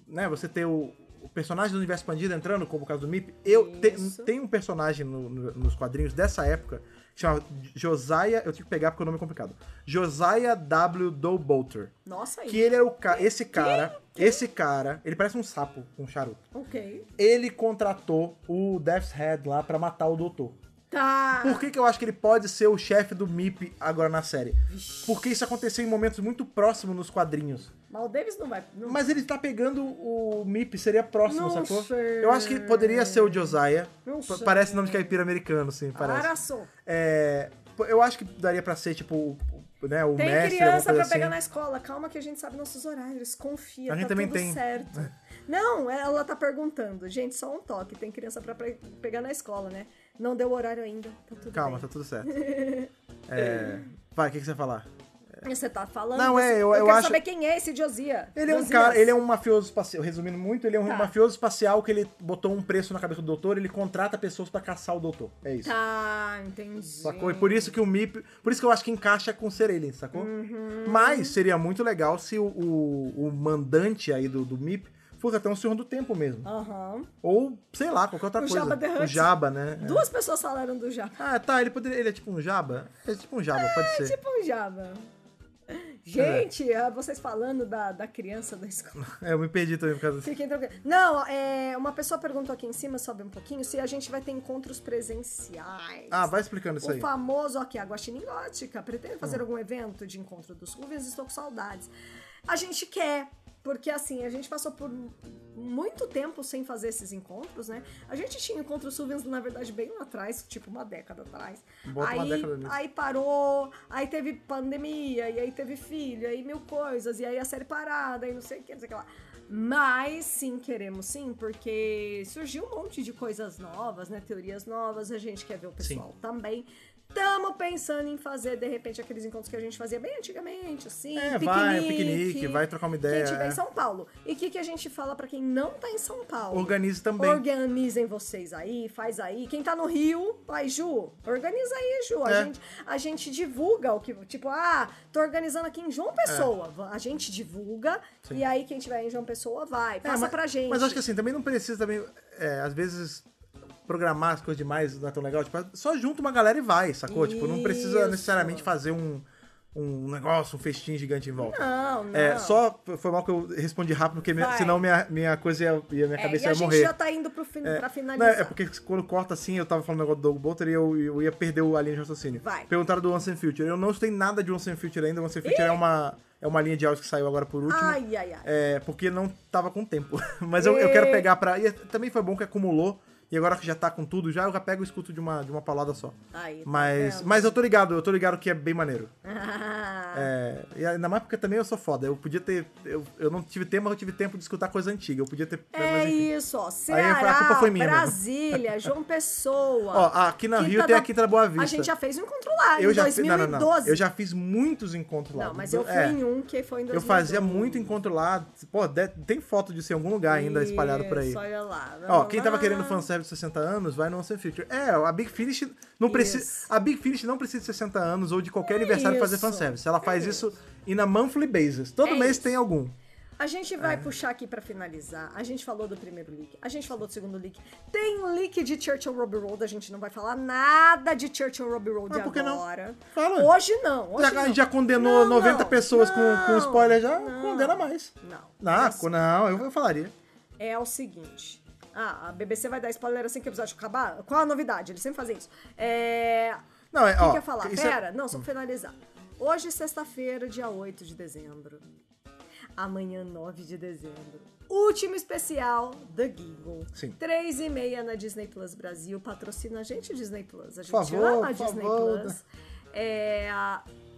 Né, você ter o, o personagem do universo expandido entrando, como o caso do Mip. Eu te- tem um personagem no- no- nos quadrinhos dessa época chama Josiah. Eu tive que pegar porque o nome é complicado. Josiah W. Dobolter. Nossa, aí. Que ele era o cara. Esse cara. Esse cara. Ele parece um sapo com um charuto. Ok. Ele contratou o Death's Head lá pra matar o doutor. Tá. Por que, que eu acho que ele pode ser o chefe do MIP agora na série? Porque isso aconteceu em momentos muito próximos nos quadrinhos. Mas o Davis não vai. Não... Mas ele tá pegando o MIP, seria próximo, Não sacou? sei. Eu acho que poderia ser o Josiah. Não sei. Parece nome de caipira americano, sim, parece. Araçou. É, eu acho que daria pra ser, tipo, né, o Tem mestre, alguma criança pra assim. pegar na escola. Calma que a gente sabe nossos horários. Confia, A gente tá também tudo tem. certo. Não, ela tá perguntando. Gente, só um toque. Tem criança pra pegar na escola, né? Não deu horário ainda. Tá tudo Calma, bem. tá tudo certo. É, vai, o que, que você vai falar? Você tá falando. Não, é, você- eu- eu quero acho- saber quem é esse Josia. Ele é um Josias. cara, ele é um mafioso espacial, resumindo muito, ele é um Tá. mafioso espacial que ele botou um preço na cabeça do doutor, ele contrata pessoas pra caçar o doutor. É isso. Tá, entendi. Sacou? E por isso que o MIP. Por isso que eu acho que encaixa com ser ele, sacou? Uhum. Mas seria muito legal se o, o, o mandante aí do, do MIP for até um Senhor do Tempo mesmo. Aham. Ou, sei lá, qualquer outra O coisa. Jabba the o Hutt. Jabba, né? É. Duas pessoas falaram do Jabba. Ah, tá, ele poderia. Ele é tipo um Jabba? É tipo um Jabba, pode ser. Tipo um Jabba. Gente, ah, vocês falando da, da criança da escola. É, eu me perdi também por causa disso. Fiquem tranquilos. Não, é, uma pessoa perguntou aqui em cima, sobe um pouquinho, se a gente vai ter encontros presenciais. Ah, vai explicando isso O aí. famoso aqui, a Guaxinim Gótica. Pretende fazer Hum. algum evento de encontro dos Rubens? Estou com saudades. A gente quer, porque assim, a gente passou por muito tempo sem fazer esses encontros, né? A gente tinha encontros Rubens, na verdade, bem lá atrás, tipo uma década atrás. Bota aí, uma década nisso. aí parou, aí teve pandemia, e aí teve filho, aí mil coisas, e aí a série parada, e não sei o que, não sei o que lá. Mas sim, queremos sim, porque surgiu um monte de coisas novas, né? Teorias novas, a gente quer ver o pessoal também. Tamo pensando em fazer, de repente, aqueles encontros que a gente fazia bem antigamente, assim. É, vai, piquenique, vai trocar uma ideia, Quem estiver é. em São Paulo. E o que, que a gente fala pra quem não tá em São Paulo? Organize também. Organizem vocês aí, faz aí. Quem tá no Rio, vai, Ju, organiza aí, Ju. A, É. gente, a gente divulga o que. Tipo, ah, tô organizando aqui em João Pessoa. A gente divulga e aí quem tiver em João Pessoa vai. É, Passa mas, pra gente. Mas acho que assim, também não precisa também, é, às vezes, programar as coisas demais não é tão legal. Tipo, só junta uma galera e vai, sacou? Tipo, não precisa Isso. necessariamente fazer um, um negócio, um festim gigante em volta. Não, não. É, só foi mal que eu respondi rápido, porque minha- senão minha, minha coisa ia, ia minha É, cabeça e a ia gente morrer. já tá indo pro fin É, pra não, finalizar. é porque quando corta assim, eu tava falando o negócio do Doug Bolter e eu, eu ia perder o- a linha de raciocínio. Vai. Perguntaram do Once and Future. Eu não sei nada de Once and Future ainda. Once and Future é uma, é uma linha de áudio que saiu agora por último. Ai, ai, ai. É, porque não tava com tempo. Mas eu, eu quero pegar pra. E também foi bom que acumulou. E agora que já tá com tudo, já eu já pego e escuto de uma, de uma paulada só. Aí, tá Mas, vendo? mas eu tô ligado, eu tô ligado que é bem maneiro. Ah, É, e ainda mais porque também eu sou foda. Eu podia ter. Eu, eu não tive tempo, mas eu tive tempo de escutar coisa antiga. Eu podia ter. É isso, ó. Aí Ceará, a culpa foi minha. Brasília, João Pessoa. Ó, aqui na Rio tem da- a Quinta da Boa Vista. A gente já fez um encontro lá, eu em já 2012. Fiz, não, não, não. Eu já fiz muitos encontros lá. Não, mas eu fui É, em um que foi em 2012. Eu fazia muito encontro lá. Pô, tem foto disso em algum lugar ainda espalhado por aí. Isso, olha lá. Ó, quem tava querendo fanservice de 60 anos, vai no Once and Future. É, a Big Finish não precisa. Isso. A Big Finish não precisa de 60 anos ou de qualquer aniversário fazer isso. fanservice. Ela faz É isso e na monthly basis. Todo É mês isso. tem algum. A gente É. vai puxar aqui pra finalizar. A gente falou do primeiro leak, a gente falou do segundo leak. Tem leak de Churchill Ruby Road, a gente não vai falar nada de Churchill Ruby Road Ah, por que não? agora. Fala. Hoje não. Hoje Já, a não. gente já condenou Não, 90 não, pessoas com, com não, spoiler, já não. condena mais. Não. Ah, É não, eu, eu falaria. é o seguinte. Ah, a BBC vai dar spoiler assim que o episódio acabar? Qual a novidade? Eles sempre fazem isso. É. Não, é, O que ó. que eu ia falar? é- Pera, não, só pra finalizar. Hoje, sexta-feira, dia 8 de dezembro. Amanhã, 9 de dezembro. Último especial da Giggle. Sim. 3 e meia na Disney Plus Brasil. Patrocina a gente, Disney Plus. A gente favor, ama a Disney favor. Plus. É,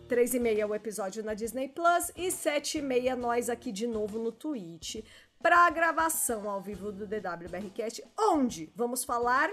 3 e meia é o episódio na Disney Plus. E 7 e meia nós aqui de novo no Twitch. Pra gravação ao vivo do DWBRCast. Onde vamos falar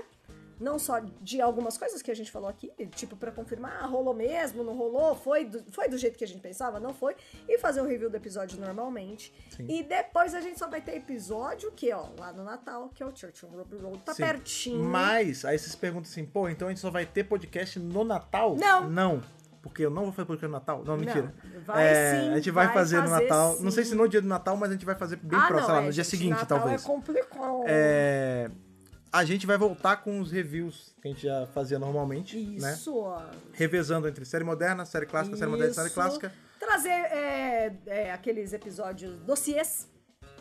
não só de algumas coisas que a gente falou aqui, tipo, pra confirmar, ah, rolou mesmo, não rolou, foi do, foi do jeito que a gente pensava, não foi, e fazer o review do episódio normalmente. Sim. E depois a gente só vai ter episódio que, ó, lá no Natal, que é o Churchill Ruby Road, tá Sim. pertinho. Mas, aí vocês perguntam assim, pô, então a gente só vai ter podcast no Natal? Não. Não. Porque eu não vou fazer podcast no Natal? Não, mentira. vai É, sim, A gente vai, vai fazer, no fazer Natal. Não sei sim. se no dia do Natal, mas a gente vai fazer bem ah, próximo, não, sei lá, é, no dia gente, seguinte, Natal talvez. é complicado. É, A gente vai voltar com os reviews que a gente já fazia normalmente, né? Isso, ó. Revezando entre série moderna, série clássica, série moderna e série Isso. clássica. Trazer é, é, aqueles episódios dossiês,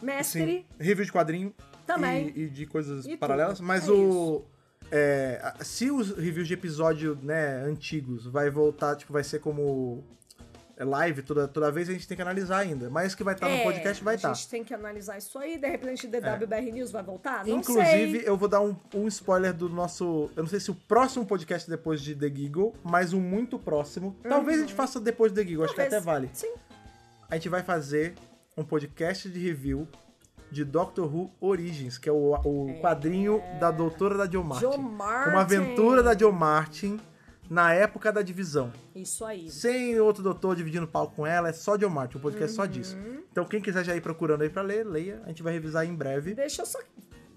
mestre, Sim, review de quadrinho Também. E, e de coisas E paralelas. tudo. Mas É o. é, se os reviews de episódio, né, antigos, vai voltar, tipo, vai ser como é, live toda, toda vez, a gente tem que analisar ainda. Mas que vai estar no É, podcast, vai A estar. gente tem que analisar isso aí. De repente, DWBR News vai voltar? Não Inclusive, sei. eu vou dar um, um spoiler do nosso. Eu não sei se o próximo podcast depois de The Giggle, mas um muito próximo. Talvez a gente faça depois de The Giggle, acho que Uhum. Talvez. até vale. Sim. A gente vai fazer um podcast de review de Doctor Who Origins, que é o, o quadrinho da doutora da Joe Martin. Joe Martin. Uma aventura da Joe Martin na época da divisão. Isso aí. Sem outro doutor dividindo palco com ela, é só Joe Martin, um podcast Uhum. só disso. Então quem quiser já ir procurando aí pra ler, leia. A gente vai revisar em breve. Deixa eu só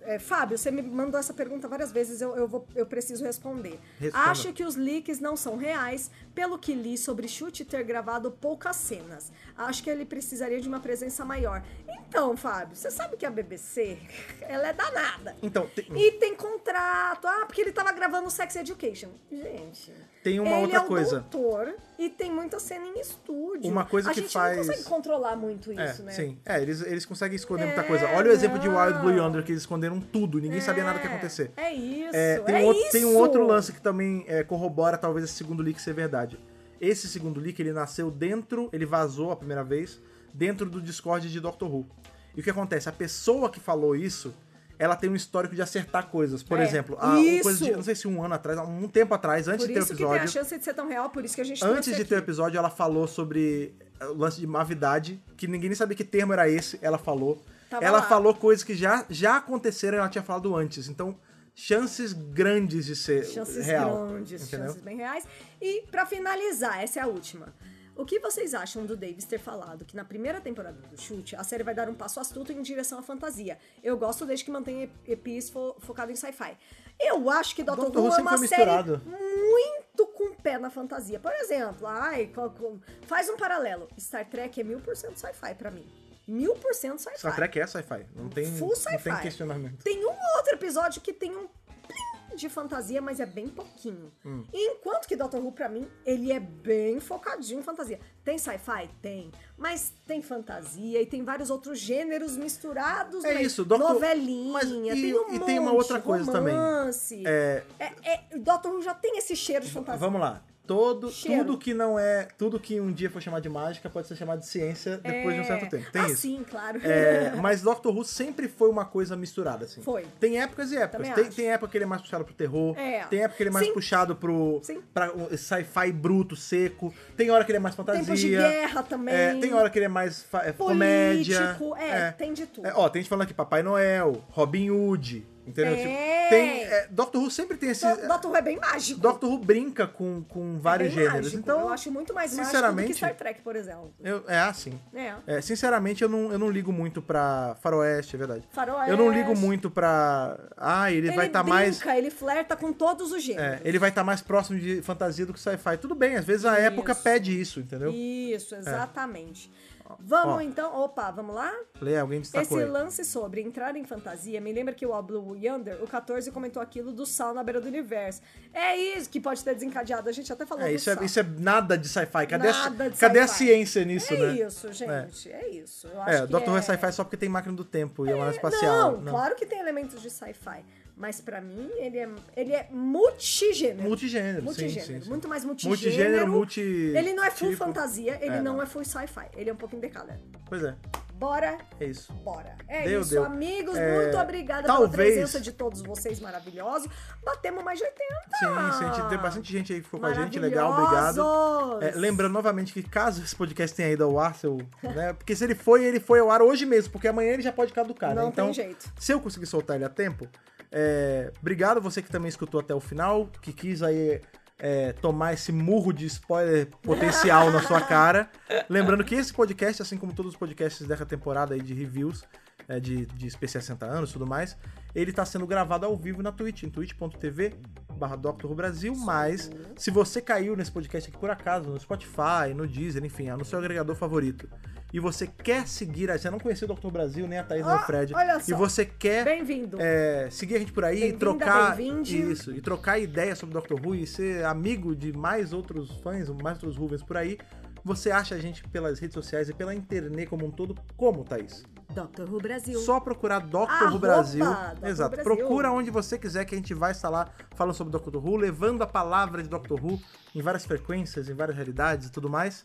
é, Fábio, você me mandou essa pergunta várias vezes, eu, eu, vou, eu preciso responder. Responda. Acho que os leaks não são reais, pelo que li sobre Chute ter gravado poucas cenas. Acho que ele precisaria de uma presença maior. Então, Fábio, você sabe que a BBC, ela é danada. Então, tem, E tem contrato. Ah, porque ele tava gravando Sex Education. Gente. tem uma ele outra é um coisa. doutor e tem muita cena em estúdio. Uma coisa a que gente faz- não consegue controlar muito É, isso, né? sim. É, eles, eles conseguem esconder muita É, coisa. Olha o exemplo de Wild Blue não. Yonder, que eles esconderam tudo, ninguém sabia nada que ia É, acontecer. É isso. É, tem, é um outro, tem um outro lance que também é, corrobora talvez esse segundo leak ser verdade. Esse segundo leak, ele nasceu dentro, ele vazou a primeira vez, dentro do Discord de Doctor Who. E o que acontece? A pessoa que falou isso, ela tem um histórico de acertar coisas. Por É, exemplo, há coisa de, não sei se um ano atrás, um tempo atrás, antes Por de ter o isso que tem a episódio, chance de ser tão real, por isso que a gente antes de ter o aqui. episódio, ela falou sobre o lance de mavidade, que ninguém nem sabia que termo era esse, ela falou. Tava ela lá. falou coisas que já, já aconteceram e ela tinha falado antes. Então, chances grandes de ser chances real. grandes, entendeu? chances bem reais. E pra finalizar, essa é a última. O que vocês acham do Davis ter falado que na primeira temporada do Chute a série vai dar um passo astuto em direção à fantasia? Eu gosto desde que mantém EPs fo focado em sci-fi. Eu acho que Doctor, Doctor Who é uma série muito com o pé na fantasia. Por exemplo, ai, faz um paralelo. Star Trek é mil por cento sci-fi pra mim. Mil por cento sci-fi. Star Trek é sci-fi. Não tem, Full não tem sci-fi. questionamento. Tem um outro episódio que tem um plim de fantasia, mas é bem pouquinho. Hum. Enquanto que Doctor Who, pra mim, ele é bem focadinho em fantasia. Tem sci-fi? Tem. Mas tem fantasia e tem vários outros gêneros misturados. É isso, Doctor- Novelinha, mas e- tem um e tem uma monte, outra coisa também. romance. É, É, é, Doctor Who já tem esse cheiro de fantasia. vamos lá. Todo, Cheiro. tudo que não é. Tudo que um dia for chamado de mágica pode ser chamado de ciência depois de um certo tempo. Tem ah, isso. sim, claro. É, mas Doctor Who sempre foi uma coisa misturada, assim. Foi. Tem épocas e épocas. Também Tem, tem época que ele é mais puxado pro terror. É. Tem época que ele é mais Sim. puxado pro o sci-fi bruto, seco. Tem hora que ele é mais fantasia. Tempos de guerra também. É, tem hora que ele é mais é, comédia. Político, é, tem de tudo. É, ó, tem gente falando aqui Papai Noel, Robin Hood, entendeu? É. Tipo, tem, é, Doctor Who sempre tem esse... Do- Doctor Who é bem mágico. Doctor Who brinca com, com vários É gêneros. mágico. Então, eu acho muito mais mágico do sinceramente, que Star Trek, por exemplo. eu- é assim. É. É, sinceramente, eu não, eu não ligo muito pra Faroeste, é verdade. Faroeste. Eu não ligo muito pra. Ah, ele, vai estar brinca, mais. ele flerta com todos os é, gêneros. ele vai estar mais próximo de fantasia do que sci-fi. Tudo bem, às vezes a Isso. época pede isso, entendeu? Isso, exatamente. Vamos Ó. então. Opa, vamos lá? Falei, alguém Esse destacou aí. lance sobre entrar em fantasia me lembra que o Blue Yonder, o 14, comentou aquilo do sal na beira do universo. É isso que pode ter desencadeado. A gente até falou É, isso, é, isso é nada de sci-fi. Cadê, a, Nada de cadê a sci-fi. ciência nisso, é né? isso, gente. É, isso. Eu acho É, que Doctor Who é é sci-fi só porque tem máquina do tempo e é uma nave espacial. Não, claro que tem elementos de sci-fi. Mas pra mim, ele é, ele é multigênero. Multigênero, sim, Multigênero. sim, sim. Muito mais multigênero. Multigênero, multi. Ele não é full tipo. fantasia, ele É, não, não. é full sci-fi. Ele é um pouquinho de cada. Pois é, Bora, é isso. bora. É Deu, isso, deu. amigos. É, muito obrigada talvez- pela presença de todos vocês maravilhosos. Batemos mais de 80. Sim, sim, a gente tem bastante gente aí que ficou com a gente, legal, obrigado. É, lembrando novamente que caso esse podcast tenha ido ao ar, seu, né, porque se ele foi, ele foi ao ar hoje mesmo, porque amanhã ele já pode caducar, né? Não Então, tem jeito. se eu conseguir soltar ele a tempo, é, obrigado você que também escutou até o final, que quis aí é, tomar esse murro de spoiler potencial na sua cara. Lembrando que esse podcast, assim como todos os podcasts dessa temporada aí de reviews, é, de, de especiais 60 anos e tudo mais, ele tá sendo gravado ao vivo na Twitch, em twitch.tv barra Dr. Brasil, mas se você caiu nesse podcast aqui por acaso, no Spotify, no Deezer, enfim, no seu agregador favorito, e você quer seguir, a- você não conhecia o Dr. Brasil, nem a Thaís, nem Ah, o Fred, olha e só. você quer é, seguir a gente por aí e trocar isso e trocar ideias sobre Doctor Who e ser amigo de mais outros fãs, mais outros Whovens por aí. Você acha a gente pelas redes sociais e pela internet como um todo, como, Thaís? Dr. Who Brasil. Só procurar Doctor Who Brasil. Exato. Brasil. Procura onde você quiser que a gente vai estar lá falando sobre Doctor Who, levando a palavra de Doctor Who em várias frequências, em várias realidades e tudo mais.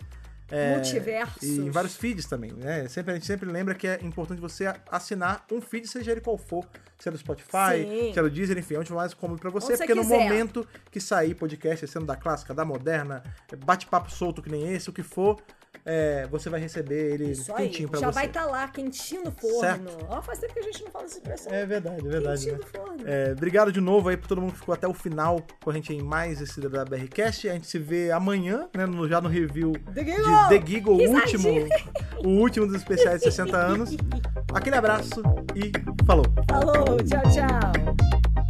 É, Multiversos. E em vários feeds também, né? Sempre, a gente sempre lembra que é importante você assinar um feed, seja ele qual for. Se é do Spotify, Sim. se é do Deezer, enfim, onde mais cômodo pra você. Onde porque no momento que sair podcast, sendo da clássica, da moderna, bate-papo solto que nem esse, o que for, é, você vai receber ele Isso aí. quentinho pra Já você. vai estar lá, quentinho no forno. Certo. Ó, faz tempo que a gente não fala essa expressão. É verdade, é verdade. Quentinho né? do forno. É, obrigado de novo aí por todo mundo que ficou até o final com a gente em mais esse da BRCast. A gente se vê amanhã, né? no- já no review The de! The Giggle, o último, o último dos especiais de 60 anos. Aquele abraço e Falou! Falou, tchau, tchau.